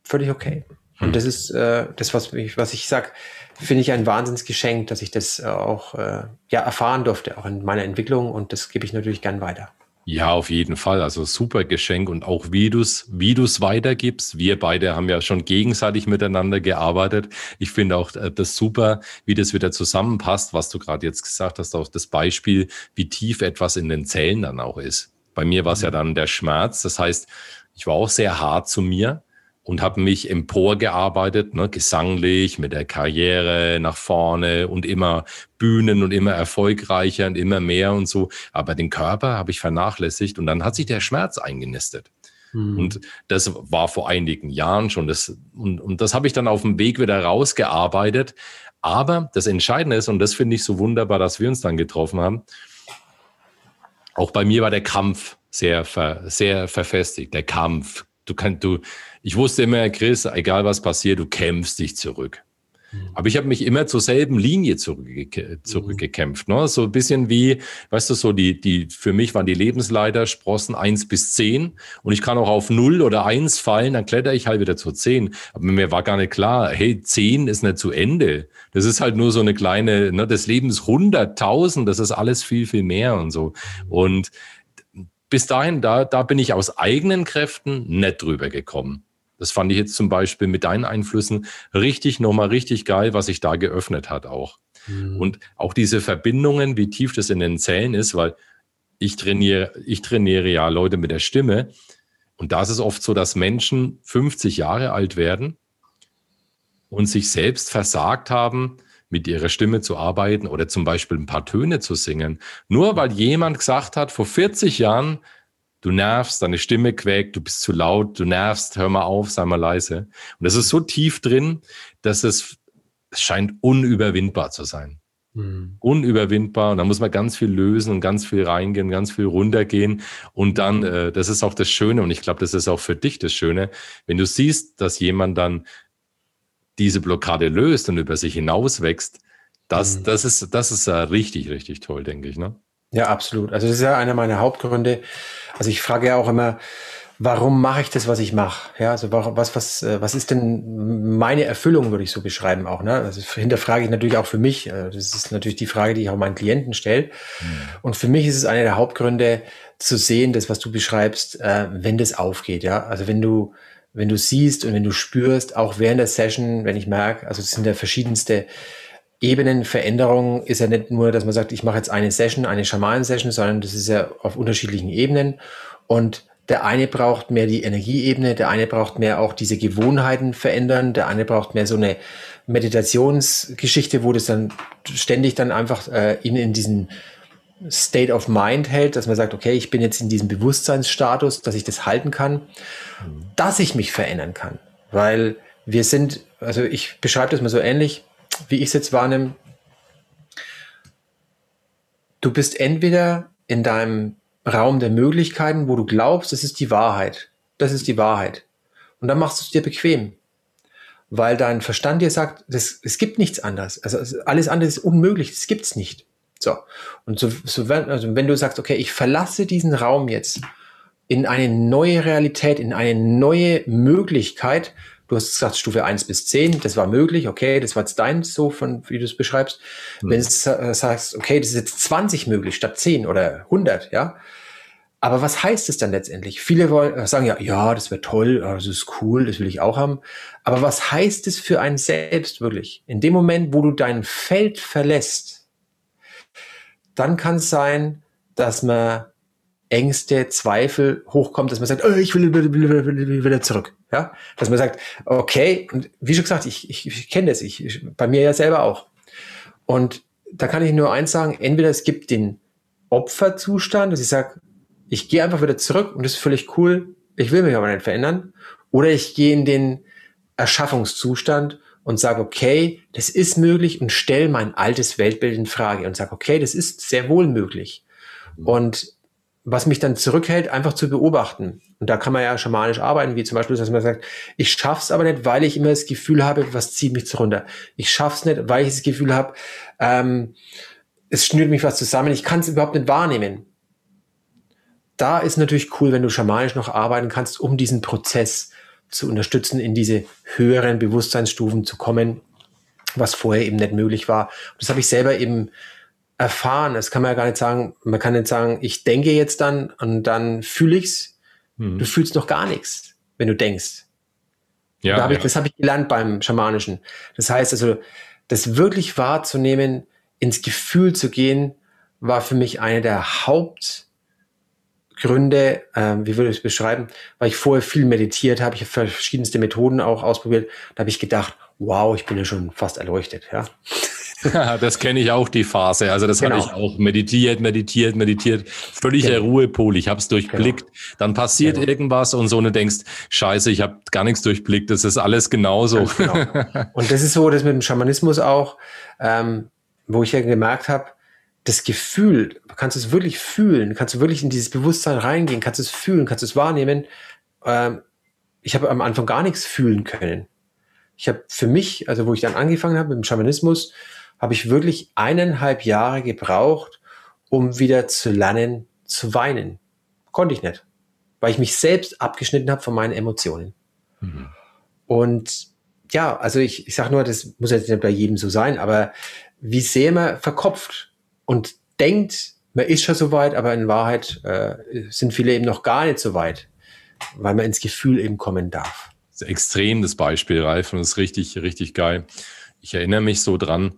Völlig okay. Und hm. das ist äh, das, was ich, was ich sag, finde ich ein Wahnsinnsgeschenk, dass ich das äh, auch äh, ja erfahren durfte, auch in meiner Entwicklung. Und das gebe ich natürlich gern weiter. Ja, auf jeden Fall. Also super Geschenk und auch wie du es wie du's weitergibst. Wir beide haben ja schon gegenseitig miteinander gearbeitet. Ich finde auch äh, das super, wie das wieder zusammenpasst, was du gerade jetzt gesagt hast, auch das Beispiel, wie tief etwas in den Zellen dann auch ist. Bei mir war es ja mhm. dann der Schmerz. Das heißt, ich war auch sehr hart zu mir und habe mich emporgearbeitet, ne, gesanglich, mit der Karriere nach vorne und immer Bühnen und immer erfolgreicher und immer mehr und so. Aber den Körper habe ich vernachlässigt und dann hat sich der Schmerz eingenistet. Mhm. Und das war vor einigen Jahren schon. Das, und, und das habe ich dann auf dem Weg wieder rausgearbeitet. Aber das Entscheidende ist, und das finde ich so wunderbar, dass wir uns dann getroffen haben, auch bei mir war der Kampf sehr, ver, sehr verfestigt. Der Kampf. Du kannst, du, ich wusste immer, Chris, egal was passiert, du kämpfst dich zurück. Mhm. Aber ich habe mich immer zur selben Linie zurückge zurückgekämpft. Ne? So ein bisschen wie, weißt du, so die, die, für mich waren die Lebensleitersprossen eins bis zehn und ich kann auch auf null oder eins fallen, dann kletter ich halt wieder zur zehn. Aber mir war gar nicht klar, hey, zehn ist nicht zu Ende. Das ist halt nur so eine kleine, ne, des Lebens hunderttausend, das ist alles viel, viel mehr und so. Und bis dahin, da, da bin ich aus eigenen Kräften nicht drüber gekommen. Das fand ich jetzt zum Beispiel mit deinen Einflüssen richtig, nochmal richtig geil, was sich da geöffnet hat auch. Mhm. Und auch diese Verbindungen, wie tief das in den Zellen ist, weil ich trainiere, ich trainiere ja Leute mit der Stimme. Und da ist es oft so, dass Menschen 50 Jahre alt werden und sich selbst versagt haben, mit ihrer Stimme zu arbeiten oder zum Beispiel ein paar Töne zu singen. Nur weil jemand gesagt hat, vor 40 Jahren, du nervst, deine Stimme quäkt, du bist zu laut, du nervst, hör mal auf, sei mal leise. Und das ist so tief drin, dass es, es scheint unüberwindbar zu sein. Mhm. Unüberwindbar. Und da muss man ganz viel lösen und ganz viel reingehen, ganz viel runtergehen. Und dann, äh, das ist auch das Schöne, und ich glaube, das ist auch für dich das Schöne, wenn du siehst, dass jemand dann diese Blockade löst und über sich hinauswächst, das, mhm. das ist, das ist uh, richtig, richtig toll, denke ich. Ne? Ja, absolut. Also das ist ja einer meiner Hauptgründe. Also ich frage ja auch immer, warum mache ich das, was ich mache? Ja, also was, was, äh, was ist denn meine Erfüllung, würde ich so beschreiben auch. Ne? Also hinterfrage ich natürlich auch für mich. Äh, das ist natürlich die Frage, die ich auch meinen Klienten stelle. Mhm. Und für mich ist es einer der Hauptgründe zu sehen, das, was du beschreibst, äh, wenn das aufgeht. Ja, also wenn du wenn du siehst und wenn du spürst, auch während der Session, wenn ich merke, also es sind ja verschiedenste Ebenen, Veränderungen ist ja nicht nur, dass man sagt, ich mache jetzt eine Session, eine Schamanen-Session, sondern das ist ja auf unterschiedlichen Ebenen und der eine braucht mehr die Energieebene, der eine braucht mehr auch diese Gewohnheiten verändern, der eine braucht mehr so eine Meditationsgeschichte, wo das dann ständig dann einfach äh, ihn in diesen State of Mind hält, dass man sagt, okay, ich bin jetzt in diesem Bewusstseinsstatus, dass ich das halten kann, mhm. dass ich mich verändern kann. Weil wir sind, also ich beschreibe das mal so ähnlich, wie ich es jetzt wahrnehme. Du bist entweder in deinem Raum der Möglichkeiten, wo du glaubst, das ist die Wahrheit. Das ist die Wahrheit. Und dann machst du es dir bequem. Weil dein Verstand dir sagt, das, es gibt nichts anderes. Also alles andere ist unmöglich, das gibt's nicht. So. Und so, so wenn, also wenn du sagst, okay, ich verlasse diesen Raum jetzt in eine neue Realität, in eine neue Möglichkeit, Du hast gesagt, Stufe 1 bis 10, das war möglich, okay, das war jetzt dein, so von, wie du es beschreibst. Mhm. Wenn du äh, sagst, okay, das ist jetzt 20 möglich statt 10 oder 100, ja. Aber was heißt es dann letztendlich? Viele wollen äh, sagen ja, ja, das wäre toll, das ist cool, das will ich auch haben. Aber was heißt es für einen selbst wirklich? In dem Moment, wo du dein Feld verlässt, dann kann es sein, dass man Ängste, Zweifel hochkommt, dass man sagt, oh, ich will, wieder zurück. Ja, dass man sagt, okay, und wie schon gesagt, ich, ich, ich kenne das, ich, ich, bei mir ja selber auch. Und da kann ich nur eins sagen, entweder es gibt den Opferzustand, dass ich sage, ich gehe einfach wieder zurück und das ist völlig cool, ich will mich aber nicht verändern, oder ich gehe in den Erschaffungszustand und sage, okay, das ist möglich und stelle mein altes Weltbild in Frage und sage, okay, das ist sehr wohl möglich. Und was mich dann zurückhält, einfach zu beobachten. Und da kann man ja schamanisch arbeiten, wie zum Beispiel, dass man sagt, ich schaff's aber nicht, weil ich immer das Gefühl habe, was zieht mich runter. Ich schaff's nicht, weil ich das Gefühl habe, ähm, es schnürt mich was zusammen. Ich kann es überhaupt nicht wahrnehmen. Da ist natürlich cool, wenn du schamanisch noch arbeiten kannst, um diesen Prozess zu unterstützen, in diese höheren Bewusstseinsstufen zu kommen, was vorher eben nicht möglich war. das habe ich selber eben erfahren. Das kann man ja gar nicht sagen. Man kann nicht sagen, ich denke jetzt dann und dann fühle ich's. Hm. Du fühlst noch gar nichts, wenn du denkst. Ja, hab ja. ich, das habe ich gelernt beim Schamanischen. Das heißt also, das wirklich wahrzunehmen, ins Gefühl zu gehen, war für mich eine der Hauptgründe, äh, wie würde ich es beschreiben, weil ich vorher viel meditiert habe, ich habe verschiedenste Methoden auch ausprobiert, da habe ich gedacht, wow, ich bin ja schon fast erleuchtet, ja. [LAUGHS] das kenne ich auch, die Phase. Also das genau. habe ich auch meditiert, meditiert, meditiert. Völliger genau. Ruhepol. Ich habe es durchblickt. Genau. Dann passiert genau. irgendwas und so und du denkst, scheiße, ich habe gar nichts durchblickt. Das ist alles genauso. Genau. [LAUGHS] und das ist so, das mit dem Schamanismus auch, ähm, wo ich ja gemerkt habe, das Gefühl, kannst du es wirklich fühlen, kannst du wirklich in dieses Bewusstsein reingehen, kannst du es fühlen, kannst du es wahrnehmen. Ähm, ich habe am Anfang gar nichts fühlen können. Ich habe für mich, also wo ich dann angefangen habe mit dem Schamanismus, habe ich wirklich eineinhalb Jahre gebraucht, um wieder zu lernen zu weinen. Konnte ich nicht, weil ich mich selbst abgeschnitten habe von meinen Emotionen. Mhm. Und ja, also ich, ich sage nur, das muss jetzt nicht bei jedem so sein, aber wie sehr man verkopft und denkt, man ist schon so weit, aber in Wahrheit äh, sind viele eben noch gar nicht so weit, weil man ins Gefühl eben kommen darf. Das ist extrem das Beispiel, Ralf, und das ist richtig, richtig geil. Ich erinnere mich so dran,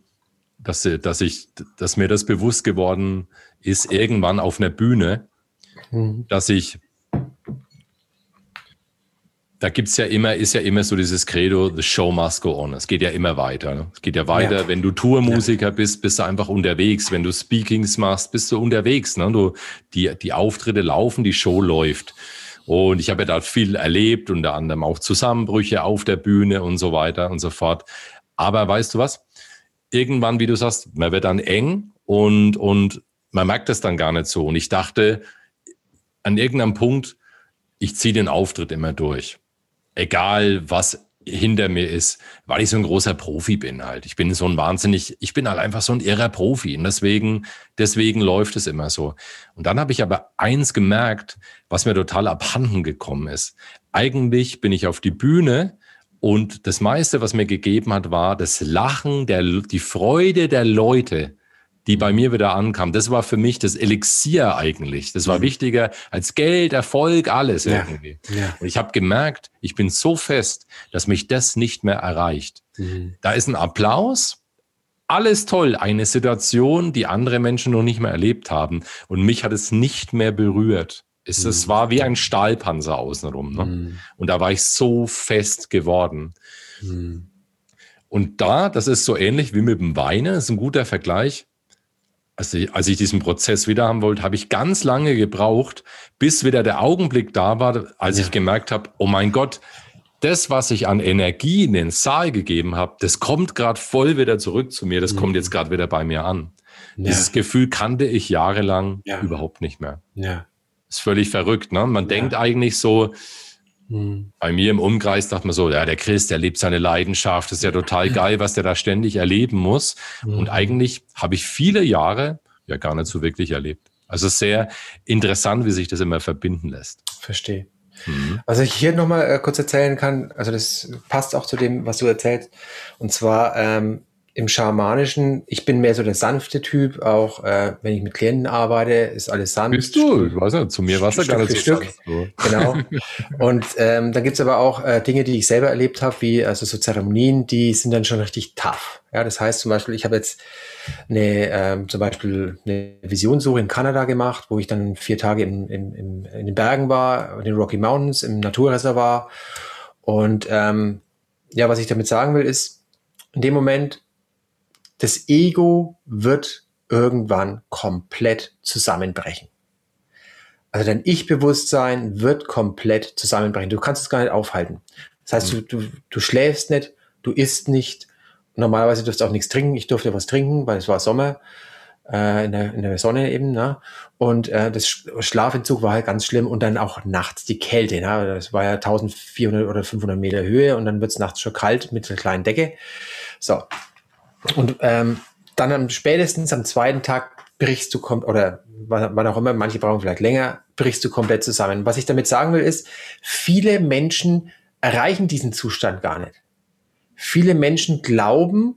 dass, dass ich, dass mir das bewusst geworden ist, irgendwann auf einer Bühne, mhm. dass ich, da gibt's ja immer, ist ja immer so dieses Credo, the show must go on. Es geht ja immer weiter. Ne? Es geht ja weiter. Ja. Wenn du Tourmusiker ja. bist, bist du einfach unterwegs. Wenn du Speakings machst, bist du unterwegs. Ne? Du, die, die Auftritte laufen, die Show läuft. Und ich habe ja da viel erlebt, unter anderem auch Zusammenbrüche auf der Bühne und so weiter und so fort. Aber weißt du was? Irgendwann, wie du sagst, man wird dann eng und, und man merkt das dann gar nicht so. Und ich dachte, an irgendeinem Punkt, ich ziehe den Auftritt immer durch. Egal, was hinter mir ist, weil ich so ein großer Profi bin halt. Ich bin so ein wahnsinnig, ich bin halt einfach so ein irrer Profi und deswegen, deswegen läuft es immer so. Und dann habe ich aber eins gemerkt, was mir total abhanden gekommen ist. Eigentlich bin ich auf die Bühne und das meiste, was mir gegeben hat, war das Lachen, der, die Freude der Leute, die bei mir wieder ankamen. Das war für mich das Elixier eigentlich. Das war mhm. wichtiger als Geld, Erfolg, alles ja. irgendwie. Ja. Und ich habe gemerkt, ich bin so fest, dass mich das nicht mehr erreicht. Mhm. Da ist ein Applaus, alles toll, eine Situation, die andere Menschen noch nicht mehr erlebt haben. Und mich hat es nicht mehr berührt. Es, mhm. es war wie ein Stahlpanzer außenrum. Ne? Mhm. Und da war ich so fest geworden. Mhm. Und da, das ist so ähnlich wie mit dem Weinen, ist ein guter Vergleich. also als ich diesen Prozess wieder haben wollte, habe ich ganz lange gebraucht, bis wieder der Augenblick da war, als ja. ich gemerkt habe, oh mein Gott, das, was ich an Energie in den Saal gegeben habe, das kommt gerade voll wieder zurück zu mir, das mhm. kommt jetzt gerade wieder bei mir an. Ja. Dieses Gefühl kannte ich jahrelang ja. überhaupt nicht mehr. Ja. Ist völlig verrückt, ne? Man denkt eigentlich so, hm. Bei mir im Umkreis dachte man so, ja, der Chris, der lebt seine Leidenschaft, das ist ja total geil, was der da ständig erleben muss. Mhm. Und eigentlich habe ich viele Jahre ja gar nicht so wirklich erlebt. Also sehr interessant, wie sich das immer verbinden lässt. Verstehe. Mhm. Was ich hier nochmal äh, kurz erzählen kann, also das passt auch zu dem, was du erzählst. Und zwar, ähm, im Schamanischen, ich bin mehr so der sanfte Typ, auch äh, wenn ich mit Klienten arbeite, ist alles sanft. Bist du? Ich weiß nicht, zu mir war es ja gar nicht so Stück. Sanft. Genau. [LAUGHS] Und ähm, dann gibt's aber auch äh, Dinge, die ich selber erlebt habe, wie also so Zeremonien, die sind dann schon richtig tough. Ja, das heißt zum Beispiel, ich habe jetzt eine, ähm, zum Beispiel eine Visionssuche in Kanada gemacht, wo ich dann vier Tage in, in, in, in den Bergen war, in den Rocky Mountains, im Naturreservoir. Und ähm, ja, was ich damit sagen will, ist, in dem Moment das Ego wird irgendwann komplett zusammenbrechen. Also dein Ich-Bewusstsein wird komplett zusammenbrechen. Du kannst es gar nicht aufhalten. Das heißt, mhm. du, du, du schläfst nicht, du isst nicht. Normalerweise durfst du auch nichts trinken. Ich durfte was trinken, weil es war Sommer äh, in, der, in der Sonne eben. Ne? Und äh, das Schlafentzug war halt ganz schlimm. Und dann auch nachts die Kälte. Ne? Das war ja 1400 oder 500 Meter Höhe und dann wird es nachts schon kalt mit einer kleinen Decke. So, und ähm, dann am spätestens am zweiten Tag brichst du kommt oder wann auch immer, manche brauchen vielleicht länger, brichst du komplett zusammen. Was ich damit sagen will, ist, viele Menschen erreichen diesen Zustand gar nicht. Viele Menschen glauben,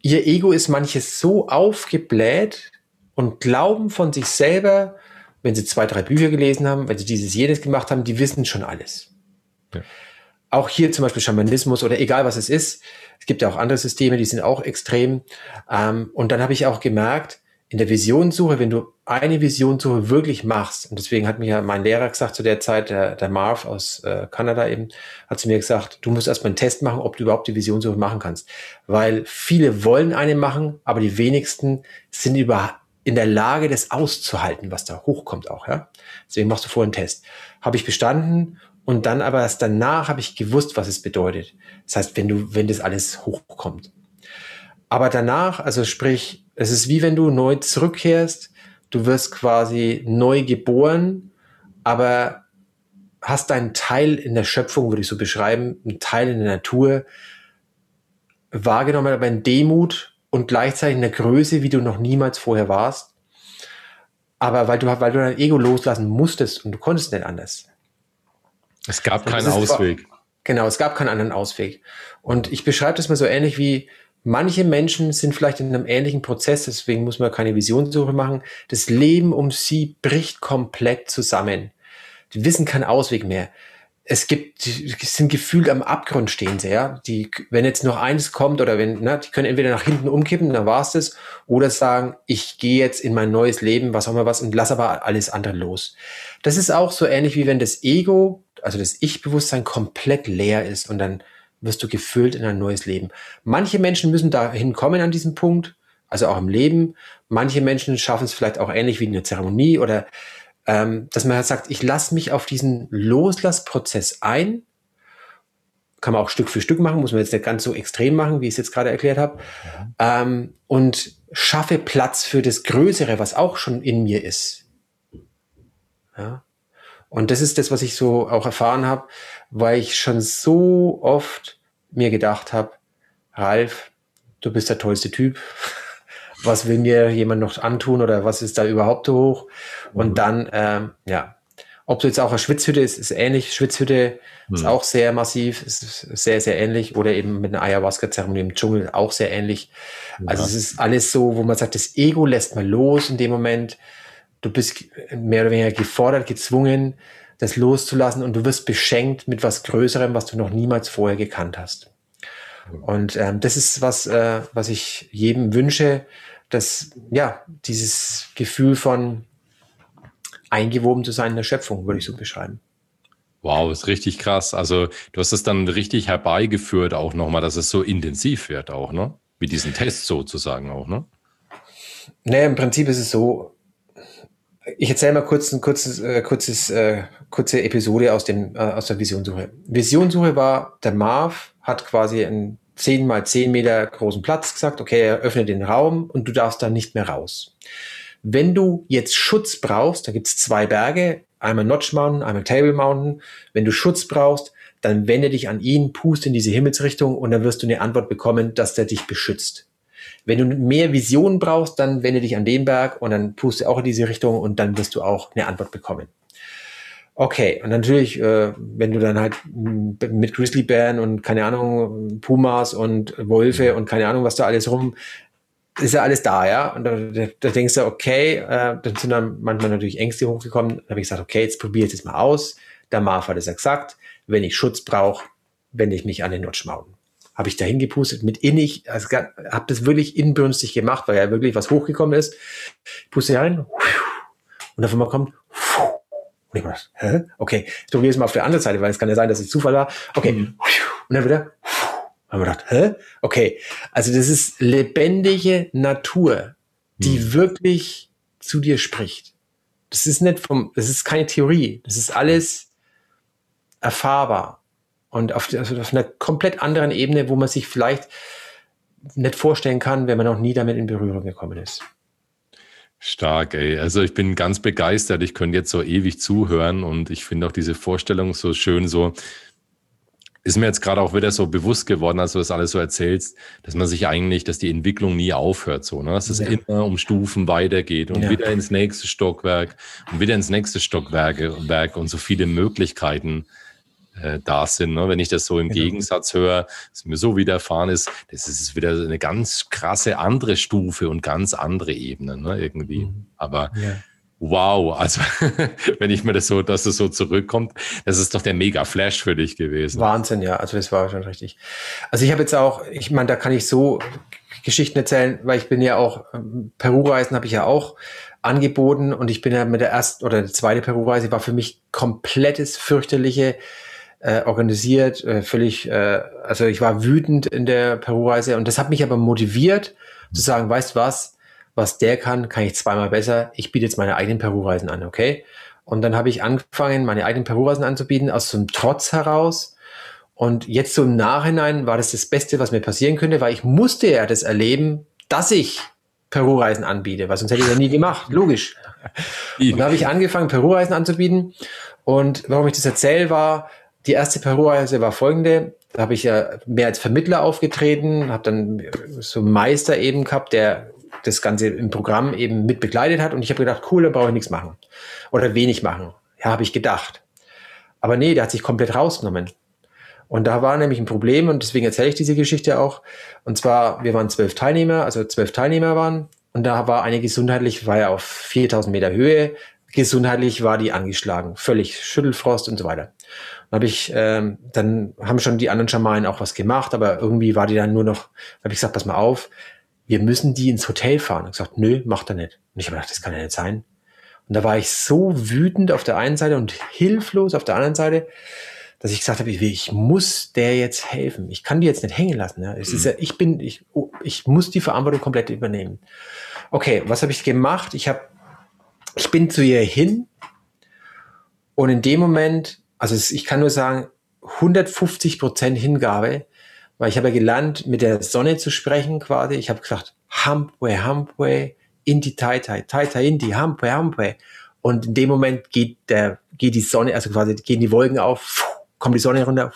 ihr Ego ist manches so aufgebläht und glauben von sich selber, wenn sie zwei, drei Bücher gelesen haben, wenn sie dieses, jedes gemacht haben, die wissen schon alles. Ja auch hier zum Beispiel Schamanismus oder egal was es ist. Es gibt ja auch andere Systeme, die sind auch extrem. Ähm, und dann habe ich auch gemerkt, in der Visionssuche, wenn du eine Visionssuche wirklich machst, und deswegen hat mir ja mein Lehrer gesagt zu der Zeit, der, der Marv aus äh, Kanada eben, hat zu mir gesagt, du musst erstmal einen Test machen, ob du überhaupt die Visionssuche machen kannst. Weil viele wollen eine machen, aber die wenigsten sind über in der Lage, das auszuhalten, was da hochkommt auch. Ja? Deswegen machst du vorher einen Test. Habe ich bestanden und dann aber erst danach habe ich gewusst, was es bedeutet. Das heißt, wenn du, wenn das alles hochkommt. Aber danach, also sprich, es ist wie wenn du neu zurückkehrst, du wirst quasi neu geboren, aber hast deinen Teil in der Schöpfung, würde ich so beschreiben, einen Teil in der Natur wahrgenommen, aber in Demut und gleichzeitig in der Größe, wie du noch niemals vorher warst. Aber weil du, weil du dein Ego loslassen musstest und du konntest nicht anders. Es gab keinen Ausweg. Genau, es gab keinen anderen Ausweg. Und ich beschreibe das mal so ähnlich wie manche Menschen sind vielleicht in einem ähnlichen Prozess, deswegen muss man keine Visionssuche machen. Das Leben um sie bricht komplett zusammen. Die wissen keinen Ausweg mehr es gibt, sind gefühlt am Abgrund stehen sie, ja. Die, wenn jetzt noch eins kommt oder wenn, ne, die können entweder nach hinten umkippen, dann war's das, oder sagen, ich gehe jetzt in mein neues Leben, was auch immer was, und lass aber alles andere los. Das ist auch so ähnlich wie wenn das Ego, also das Ich-Bewusstsein komplett leer ist und dann wirst du gefüllt in ein neues Leben. Manche Menschen müssen dahin kommen an diesem Punkt, also auch im Leben. Manche Menschen schaffen es vielleicht auch ähnlich wie in der Zeremonie oder ähm, dass man halt sagt, ich lasse mich auf diesen Loslassprozess ein. Kann man auch Stück für Stück machen, muss man jetzt nicht ganz so extrem machen, wie ich es jetzt gerade erklärt habe. Ja. Ähm, und schaffe Platz für das Größere, was auch schon in mir ist. Ja. Und das ist das, was ich so auch erfahren habe, weil ich schon so oft mir gedacht habe, Ralf, du bist der tollste Typ. [LAUGHS] was will mir jemand noch antun oder was ist da überhaupt so hoch? Und mhm. dann, ähm, ja, ob du jetzt auch eine Schwitzhütte ist, ist ähnlich. Schwitzhütte mhm. ist auch sehr massiv, ist sehr, sehr ähnlich. Oder eben mit einer Ayahuasca-Zeremonie im Dschungel auch sehr ähnlich. Ja. Also es ist alles so, wo man sagt, das Ego lässt mal los in dem Moment. Du bist mehr oder weniger gefordert, gezwungen, das loszulassen und du wirst beschenkt mit was Größerem, was du noch niemals vorher gekannt hast. Und ähm, das ist was, äh, was ich jedem wünsche, dass ja dieses Gefühl von eingewoben zu sein in der Schöpfung, würde ich so beschreiben. Wow, ist richtig krass. Also du hast es dann richtig herbeigeführt auch nochmal, dass es so intensiv wird auch, ne? Wie diesen Test sozusagen auch, ne? Naja, im Prinzip ist es so, ich erzähle mal kurz ein kurzes, äh, kurzes, äh, kurze Episode aus, dem, äh, aus der Visionssuche. Visionssuche war, der Marv hat quasi einen 10 mal 10 Meter großen Platz gesagt, okay, er öffnet den Raum und du darfst da nicht mehr raus. Wenn du jetzt Schutz brauchst, da gibt es zwei Berge, einmal Notch Mountain, einmal Table Mountain. Wenn du Schutz brauchst, dann wende dich an ihn, pust in diese Himmelsrichtung und dann wirst du eine Antwort bekommen, dass der dich beschützt. Wenn du mehr Visionen brauchst, dann wende dich an den Berg und dann puste auch in diese Richtung und dann wirst du auch eine Antwort bekommen. Okay, und natürlich, äh, wenn du dann halt mit Grizzlybären und keine Ahnung, Pumas und Wölfe und keine Ahnung, was da alles rum, ist ja alles da, ja. Und da, da denkst du, okay, äh, dann sind dann manchmal natürlich Ängste hochgekommen. Da habe ich gesagt, okay, jetzt probiere ich das mal aus. Der Marv hat es ja gesagt, wenn ich Schutz brauche, wende ich mich an den Notch Mountain habe ich da hingepustet mit innig, also habe das wirklich inbrünstig gemacht, weil ja wirklich was hochgekommen ist. Puste rein und auf einmal kommt und ich dachte, hä? Okay, ich probiere es mal auf der anderen Seite, weil es kann ja sein, dass es Zufall war. Okay, mhm. und dann wieder haben wir gedacht, hä? Okay, also das ist lebendige Natur, die mhm. wirklich zu dir spricht. Das ist nicht vom, das ist keine Theorie, das ist alles erfahrbar und auf, also auf einer komplett anderen Ebene, wo man sich vielleicht nicht vorstellen kann, wenn man noch nie damit in Berührung gekommen ist. Stark, ey. Also ich bin ganz begeistert. Ich könnte jetzt so ewig zuhören und ich finde auch diese Vorstellung so schön, so ist mir jetzt gerade auch wieder so bewusst geworden, als du das alles so erzählst, dass man sich eigentlich, dass die Entwicklung nie aufhört, so, ne? dass es ja. immer um Stufen weitergeht und ja. wieder ins nächste Stockwerk und wieder ins nächste Stockwerk und so viele Möglichkeiten äh, da sind. Ne? Wenn ich das so im genau. Gegensatz höre, was mir so widerfahren ist, das ist wieder eine ganz krasse andere Stufe und ganz andere Ebene ne? irgendwie. Mhm. Aber ja. wow, also [LAUGHS] wenn ich mir das so, dass es so zurückkommt, das ist doch der mega Flash für dich gewesen. Wahnsinn, ja, also das war schon richtig. Also ich habe jetzt auch, ich meine, da kann ich so Geschichten erzählen, weil ich bin ja auch, ähm, Peru-Reisen habe ich ja auch angeboten und ich bin ja mit der ersten oder der zweite Peru-Reise war für mich komplettes fürchterliche äh, organisiert, äh, völlig, äh, also ich war wütend in der Peru-Reise und das hat mich aber motiviert zu sagen, weißt was, was der kann, kann ich zweimal besser. Ich biete jetzt meine eigenen Peru-Reisen an, okay? Und dann habe ich angefangen, meine eigenen Peru-Reisen anzubieten, aus so einem Trotz heraus. Und jetzt so im Nachhinein war das das Beste, was mir passieren könnte, weil ich musste ja das erleben, dass ich Peru-Reisen anbiete, weil sonst hätte ich ja nie gemacht, logisch. Und da habe ich angefangen, Peru-Reisen anzubieten. Und warum ich das erzähle, war, die erste Peru-Reise war folgende. Da habe ich ja mehr als Vermittler aufgetreten, habe dann so einen Meister eben gehabt, der das Ganze im Programm eben mit begleitet hat. Und ich habe gedacht, cool, da brauche ich nichts machen. Oder wenig machen. Ja, habe ich gedacht. Aber nee, der hat sich komplett rausgenommen. Und da war nämlich ein Problem und deswegen erzähle ich diese Geschichte auch. Und zwar, wir waren zwölf Teilnehmer, also zwölf Teilnehmer waren. Und da war eine gesundheitlich, war ja auf 4000 Meter Höhe. Gesundheitlich war die angeschlagen. Völlig Schüttelfrost und so weiter habe ich, ähm, dann haben schon die anderen Schamalen auch was gemacht, aber irgendwie war die dann nur noch, habe ich gesagt, pass mal auf, wir müssen die ins Hotel fahren. Und gesagt, nö, macht er nicht. Und ich habe gedacht, das kann ja nicht sein. Und da war ich so wütend auf der einen Seite und hilflos auf der anderen Seite, dass ich gesagt habe, ich, ich muss der jetzt helfen. Ich kann die jetzt nicht hängen lassen. Ja. Es ist ja, ich bin, ich, oh, ich muss die Verantwortung komplett übernehmen. Okay, was habe ich gemacht? Ich habe, ich bin zu ihr hin und in dem Moment also ich kann nur sagen, 150 Prozent Hingabe, weil ich habe ja gelernt, mit der Sonne zu sprechen quasi. Ich habe gesagt, Hampwe, Hampwe, Inti Tai Tai, Tai Tai Inti, Hampwe, Hampwe. Und in dem Moment geht der, geht die Sonne, also quasi gehen die Wolken auf, kommt die Sonne runter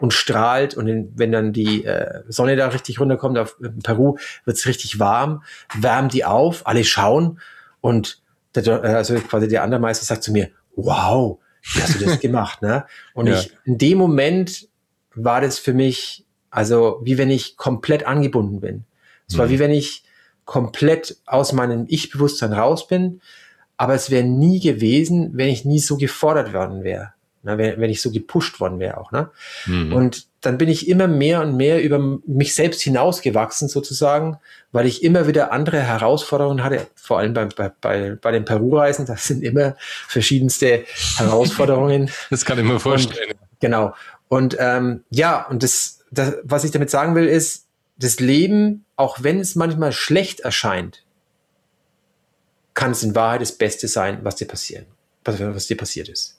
und strahlt. Und wenn dann die äh, Sonne da richtig runterkommt, auf Peru wird es richtig warm, wärmt die auf, alle schauen und der, also quasi der andere Meister sagt zu mir, wow, hast du das gemacht, ne? Und ja. ich, in dem Moment war das für mich, also wie wenn ich komplett angebunden bin. Es mhm. war wie wenn ich komplett aus meinem Ich-Bewusstsein raus bin, aber es wäre nie gewesen, wenn ich nie so gefordert worden wäre. Ne, wenn, wenn ich so gepusht worden wäre auch. Ne? Mhm. Und dann bin ich immer mehr und mehr über mich selbst hinausgewachsen sozusagen, weil ich immer wieder andere Herausforderungen hatte, vor allem bei, bei, bei, bei den Peru-Reisen, das sind immer verschiedenste Herausforderungen. [LAUGHS] das kann ich mir vorstellen. Und, genau. Und ähm, ja, und das, das, was ich damit sagen will, ist, das Leben, auch wenn es manchmal schlecht erscheint, kann es in Wahrheit das Beste sein, was dir passieren, was, was dir passiert ist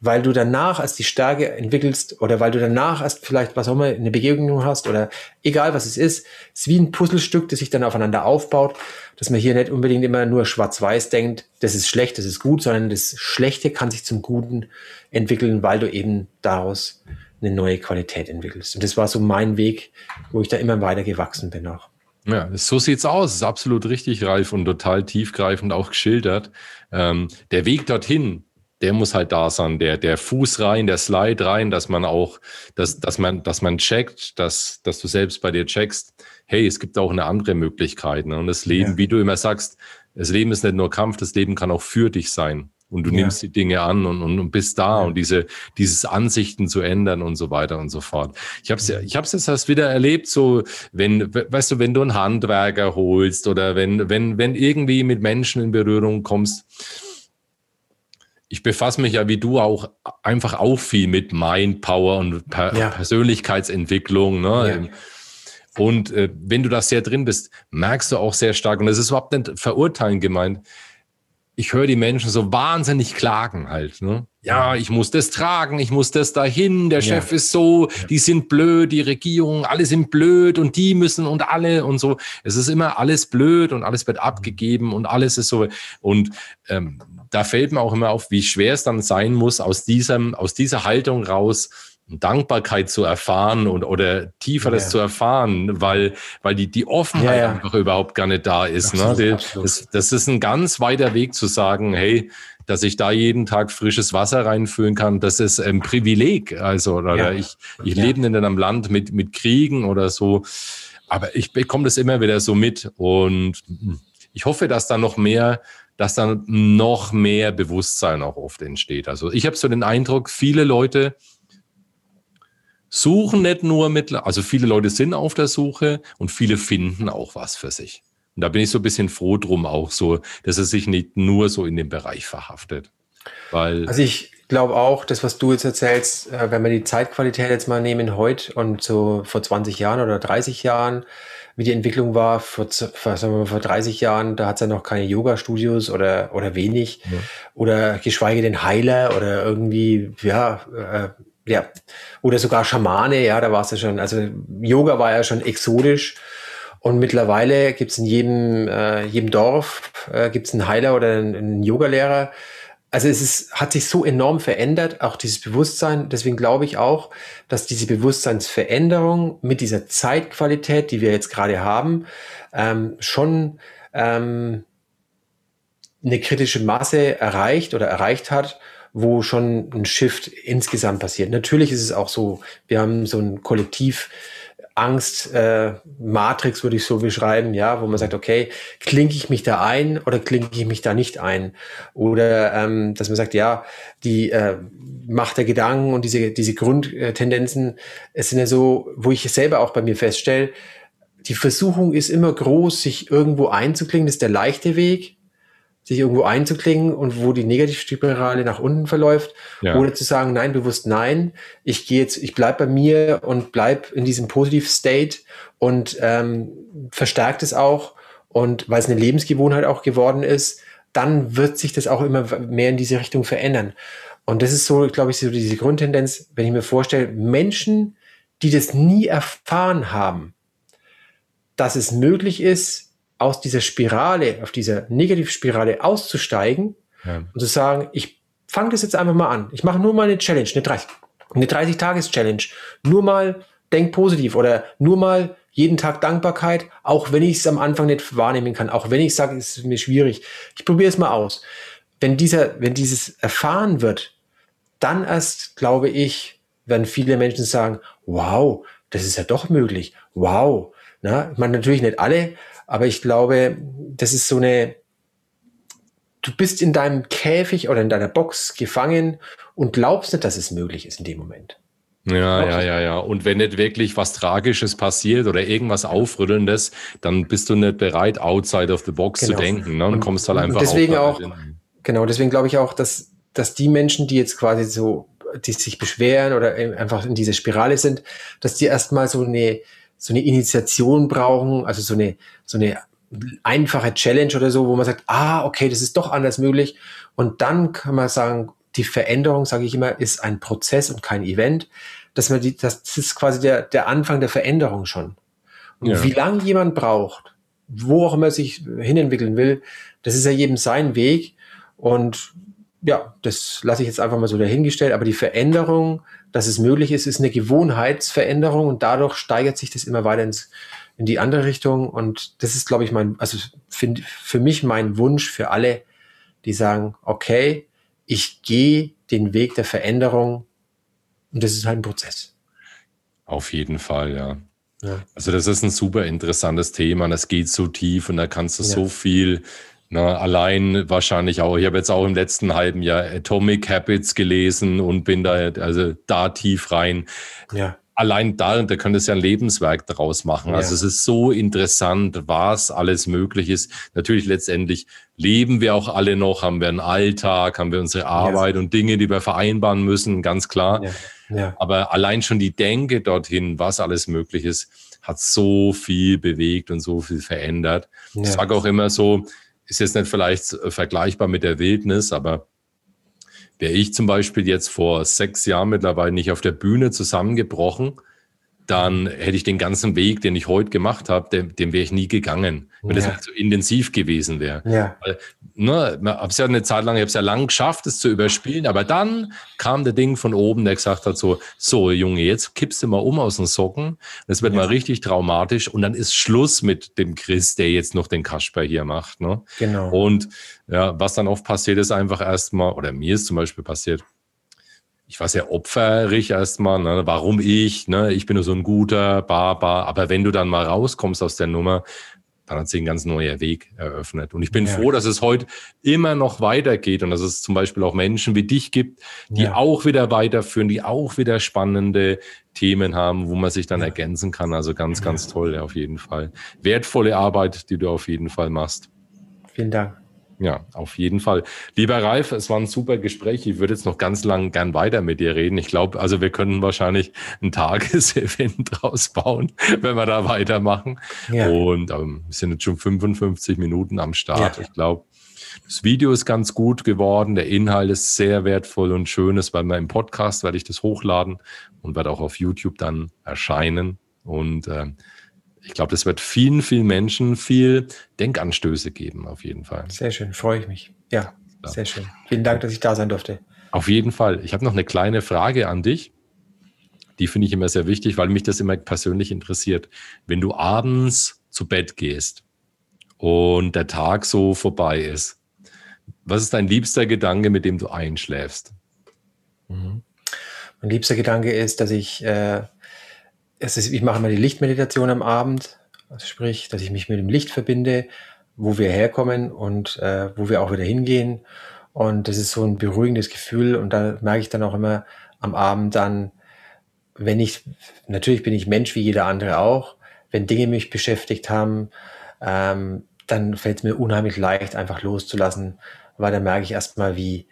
weil du danach erst die Stärke entwickelst oder weil du danach erst vielleicht, was auch immer, eine Begegnung hast oder egal was es ist, es ist wie ein Puzzlestück, das sich dann aufeinander aufbaut, dass man hier nicht unbedingt immer nur schwarz-weiß denkt, das ist schlecht, das ist gut, sondern das Schlechte kann sich zum Guten entwickeln, weil du eben daraus eine neue Qualität entwickelst. Und das war so mein Weg, wo ich da immer weiter gewachsen bin auch. Ja, so sieht's aus. ist absolut richtig, Ralf, und total tiefgreifend auch geschildert. Ähm, der Weg dorthin, der muss halt da sein, der, der Fuß rein, der Slide rein, dass man auch, dass, dass man, dass man checkt, dass, dass du selbst bei dir checkst, hey, es gibt auch eine andere Möglichkeit. Ne? Und das Leben, ja. wie du immer sagst, das Leben ist nicht nur Kampf, das Leben kann auch für dich sein. Und du ja. nimmst die Dinge an und, und, und bist da ja. und diese, dieses Ansichten zu ändern und so weiter und so fort. Ich habe es ich hab's jetzt erst wieder erlebt, so wenn, weißt du, wenn du einen Handwerker holst oder wenn, wenn, wenn irgendwie mit Menschen in Berührung kommst, ich befasse mich ja wie du auch einfach auch viel mit Mind Power und per ja. Persönlichkeitsentwicklung. Ne? Ja. Und äh, wenn du da sehr drin bist, merkst du auch sehr stark, und das ist überhaupt nicht verurteilen gemeint, ich höre die Menschen so wahnsinnig klagen halt. Ne? Ja, ich muss das tragen, ich muss das dahin, der Chef ja. ist so, die sind blöd, die Regierung, alle sind blöd und die müssen und alle und so. Es ist immer alles blöd und alles wird abgegeben und alles ist so. Und ähm, da fällt mir auch immer auf, wie schwer es dann sein muss, aus diesem, aus dieser Haltung raus Dankbarkeit zu erfahren und oder tieferes ja. zu erfahren, weil weil die die Offenheit ja, ja. einfach überhaupt gar nicht da ist. Absolut, ne? Das, das ist ein ganz weiter Weg zu sagen, hey, dass ich da jeden Tag frisches Wasser reinfüllen kann, das ist ein Privileg. Also oder ich ich lebe in einem Land mit mit Kriegen oder so, aber ich bekomme das immer wieder so mit und ich hoffe, dass da noch mehr dass dann noch mehr Bewusstsein auch oft entsteht. Also ich habe so den Eindruck, viele Leute suchen nicht nur mit, also viele Leute sind auf der Suche und viele finden auch was für sich. Und da bin ich so ein bisschen froh drum auch so, dass es sich nicht nur so in dem Bereich verhaftet. Weil also ich glaube auch, das, was du jetzt erzählst, äh, wenn wir die Zeitqualität jetzt mal nehmen heute und so vor 20 Jahren oder 30 Jahren, wie die Entwicklung war vor, vor, sagen wir mal, vor 30 Jahren, da hat es ja noch keine Yoga-Studios oder, oder wenig ja. oder geschweige denn Heiler oder irgendwie, ja, äh, ja, oder sogar Schamane, ja, da war es ja schon, also Yoga war ja schon exotisch und mittlerweile gibt es in jedem, äh, jedem Dorf äh, gibt es einen Heiler oder einen, einen Yogalehrer, also es ist, hat sich so enorm verändert, auch dieses Bewusstsein. Deswegen glaube ich auch, dass diese Bewusstseinsveränderung mit dieser Zeitqualität, die wir jetzt gerade haben, ähm, schon ähm, eine kritische Masse erreicht oder erreicht hat, wo schon ein Shift insgesamt passiert. Natürlich ist es auch so, wir haben so ein Kollektiv, Angst äh, würde ich so beschreiben, ja, wo man sagt, okay, klinke ich mich da ein oder klinke ich mich da nicht ein? Oder ähm, dass man sagt, ja, die äh, Macht der Gedanken und diese, diese Grundtendenzen, es sind ja so, wo ich selber auch bei mir feststelle, die Versuchung ist immer groß, sich irgendwo einzuklingen, das ist der leichte Weg sich irgendwo einzuklingen und wo die Negativspirale nach unten verläuft, ja. oder zu sagen, nein, bewusst nein, ich gehe jetzt, ich bleib bei mir und bleib in diesem Positiv-State und ähm, verstärkt es auch und weil es eine Lebensgewohnheit auch geworden ist, dann wird sich das auch immer mehr in diese Richtung verändern. Und das ist so, glaube ich, so diese Grundtendenz, wenn ich mir vorstelle, Menschen, die das nie erfahren haben, dass es möglich ist, aus dieser Spirale, auf dieser Negativspirale auszusteigen ja. und zu sagen, ich fange das jetzt einfach mal an. Ich mache nur mal eine Challenge, eine 30, eine 30 Tages Challenge. Nur mal denk positiv oder nur mal jeden Tag Dankbarkeit, auch wenn ich es am Anfang nicht wahrnehmen kann, auch wenn ich sage, es ist mir schwierig. Ich probiere es mal aus. Wenn dieser, wenn dieses erfahren wird, dann erst, glaube ich, werden viele Menschen sagen, wow, das ist ja doch möglich. Wow. Na, man natürlich nicht alle, aber ich glaube, das ist so eine, du bist in deinem Käfig oder in deiner Box gefangen und glaubst nicht, dass es möglich ist in dem Moment. Ja, ja, ja, ja. Und wenn nicht wirklich was Tragisches passiert oder irgendwas Aufrüttelndes, dann bist du nicht bereit, outside of the box genau. zu denken. Ne? Und, und kommst halt einfach deswegen auch, genau, deswegen glaube ich auch, dass, dass die Menschen, die jetzt quasi so, die sich beschweren oder einfach in dieser Spirale sind, dass die erstmal so eine, so eine Initiation brauchen, also so eine, so eine einfache Challenge oder so, wo man sagt, ah, okay, das ist doch anders möglich. Und dann kann man sagen, die Veränderung, sage ich immer, ist ein Prozess und kein Event. Dass man die, das ist quasi der, der Anfang der Veränderung schon. Und ja. wie lange jemand braucht, wo auch immer sich hinentwickeln will, das ist ja jedem sein Weg. Und ja, das lasse ich jetzt einfach mal so dahingestellt. Aber die Veränderung, dass es möglich ist, ist eine Gewohnheitsveränderung und dadurch steigert sich das immer weiter ins, in die andere Richtung. Und das ist, glaube ich, mein, also für, für mich mein Wunsch für alle, die sagen, okay, ich gehe den Weg der Veränderung und das ist halt ein Prozess. Auf jeden Fall, ja. ja. Also das ist ein super interessantes Thema und es geht so tief und da kannst du ja. so viel na, allein wahrscheinlich auch, ich habe jetzt auch im letzten halben Jahr Atomic Habits gelesen und bin da also da tief rein. Ja allein da, da könntest du ja ein Lebenswerk daraus machen. Also ja. Also es ist so interessant, was alles möglich ist. Natürlich letztendlich leben wir auch alle noch, haben wir einen Alltag, haben wir unsere Arbeit ja. und Dinge, die wir vereinbaren müssen, ganz klar. Ja. Aber allein schon die Denke dorthin, was alles möglich ist, hat so viel bewegt und so viel verändert. Ich sage auch immer so, ist jetzt nicht vielleicht vergleichbar mit der Wildnis, aber Wäre ich zum Beispiel jetzt vor sechs Jahren mittlerweile nicht auf der Bühne zusammengebrochen, dann hätte ich den ganzen Weg, den ich heute gemacht habe, den, den wäre ich nie gegangen, wenn ja. das nicht so intensiv gewesen wäre. Ja. Weil, ne, ich habe es ja eine Zeit lang, ich habe es ja lang geschafft, es zu überspielen, aber dann kam der Ding von oben, der gesagt hat so, so Junge, jetzt kippst du mal um aus den Socken, das wird ja. mal richtig traumatisch und dann ist Schluss mit dem Chris, der jetzt noch den Kasper hier macht. Ne? Genau. Und ja, was dann oft passiert ist einfach erstmal, oder mir ist zum Beispiel passiert, ich war sehr opferig erstmal, ne? warum ich, ne? ich bin nur so ein guter Barbar, aber wenn du dann mal rauskommst aus der Nummer, dann hat sich ein ganz neuer Weg eröffnet. Und ich bin ja. froh, dass es heute immer noch weitergeht und dass es zum Beispiel auch Menschen wie dich gibt, die ja. auch wieder weiterführen, die auch wieder spannende Themen haben, wo man sich dann ja. ergänzen kann. Also ganz, ganz toll, auf jeden Fall. Wertvolle Arbeit, die du auf jeden Fall machst. Vielen Dank. Ja, auf jeden Fall. Lieber Ralf, es war ein super Gespräch. Ich würde jetzt noch ganz lang gern weiter mit dir reden. Ich glaube, also wir können wahrscheinlich ein Tagesevent [LAUGHS] draus bauen, wenn wir da weitermachen. Ja. Und ähm, wir sind jetzt schon 55 Minuten am Start. Ja. Ich glaube, das Video ist ganz gut geworden. Der Inhalt ist sehr wertvoll und schönes, weil wir im Podcast werde ich das hochladen und werde auch auf YouTube dann erscheinen. Und äh, ich glaube, das wird vielen, vielen Menschen viel Denkanstöße geben, auf jeden Fall. Sehr schön, freue ich mich. Ja, ja, sehr schön. Vielen Dank, dass ich da sein durfte. Auf jeden Fall. Ich habe noch eine kleine Frage an dich. Die finde ich immer sehr wichtig, weil mich das immer persönlich interessiert. Wenn du abends zu Bett gehst und der Tag so vorbei ist, was ist dein liebster Gedanke, mit dem du einschläfst? Mhm. Mein liebster Gedanke ist, dass ich äh, es ist, ich mache immer die Lichtmeditation am Abend, sprich, dass ich mich mit dem Licht verbinde, wo wir herkommen und äh, wo wir auch wieder hingehen. Und das ist so ein beruhigendes Gefühl. Und da merke ich dann auch immer am Abend dann, wenn ich, natürlich bin ich Mensch wie jeder andere auch, wenn Dinge mich beschäftigt haben, ähm, dann fällt es mir unheimlich leicht, einfach loszulassen, weil dann merke ich erstmal, wie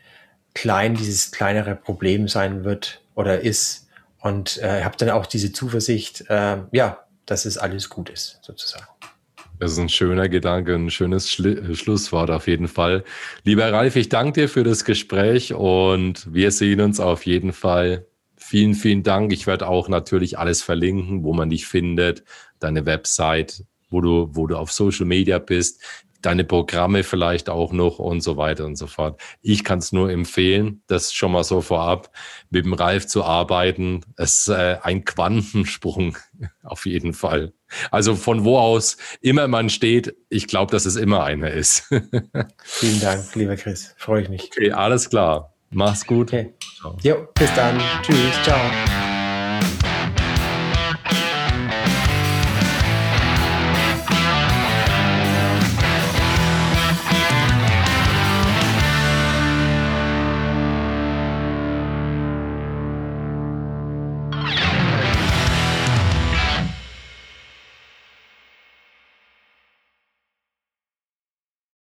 klein dieses kleinere Problem sein wird oder ist und äh, habe dann auch diese Zuversicht, äh, ja, dass es alles gut ist, sozusagen. Das ist ein schöner Gedanke, ein schönes Schli Schlusswort auf jeden Fall. Lieber Ralf, ich danke dir für das Gespräch und wir sehen uns auf jeden Fall. Vielen, vielen Dank. Ich werde auch natürlich alles verlinken, wo man dich findet, deine Website, wo du, wo du auf Social Media bist deine Programme vielleicht auch noch und so weiter und so fort. Ich kann es nur empfehlen, das schon mal so vorab, mit dem Ralf zu arbeiten. Es ist äh, ein Quantensprung [LAUGHS] auf jeden Fall. Also von wo aus immer man steht, ich glaube, dass es immer einer ist. [LAUGHS] Vielen Dank, lieber Chris. Freue ich mich. Okay, alles klar. Mach's gut. Okay. Jo, bis dann. Tschüss. Ciao.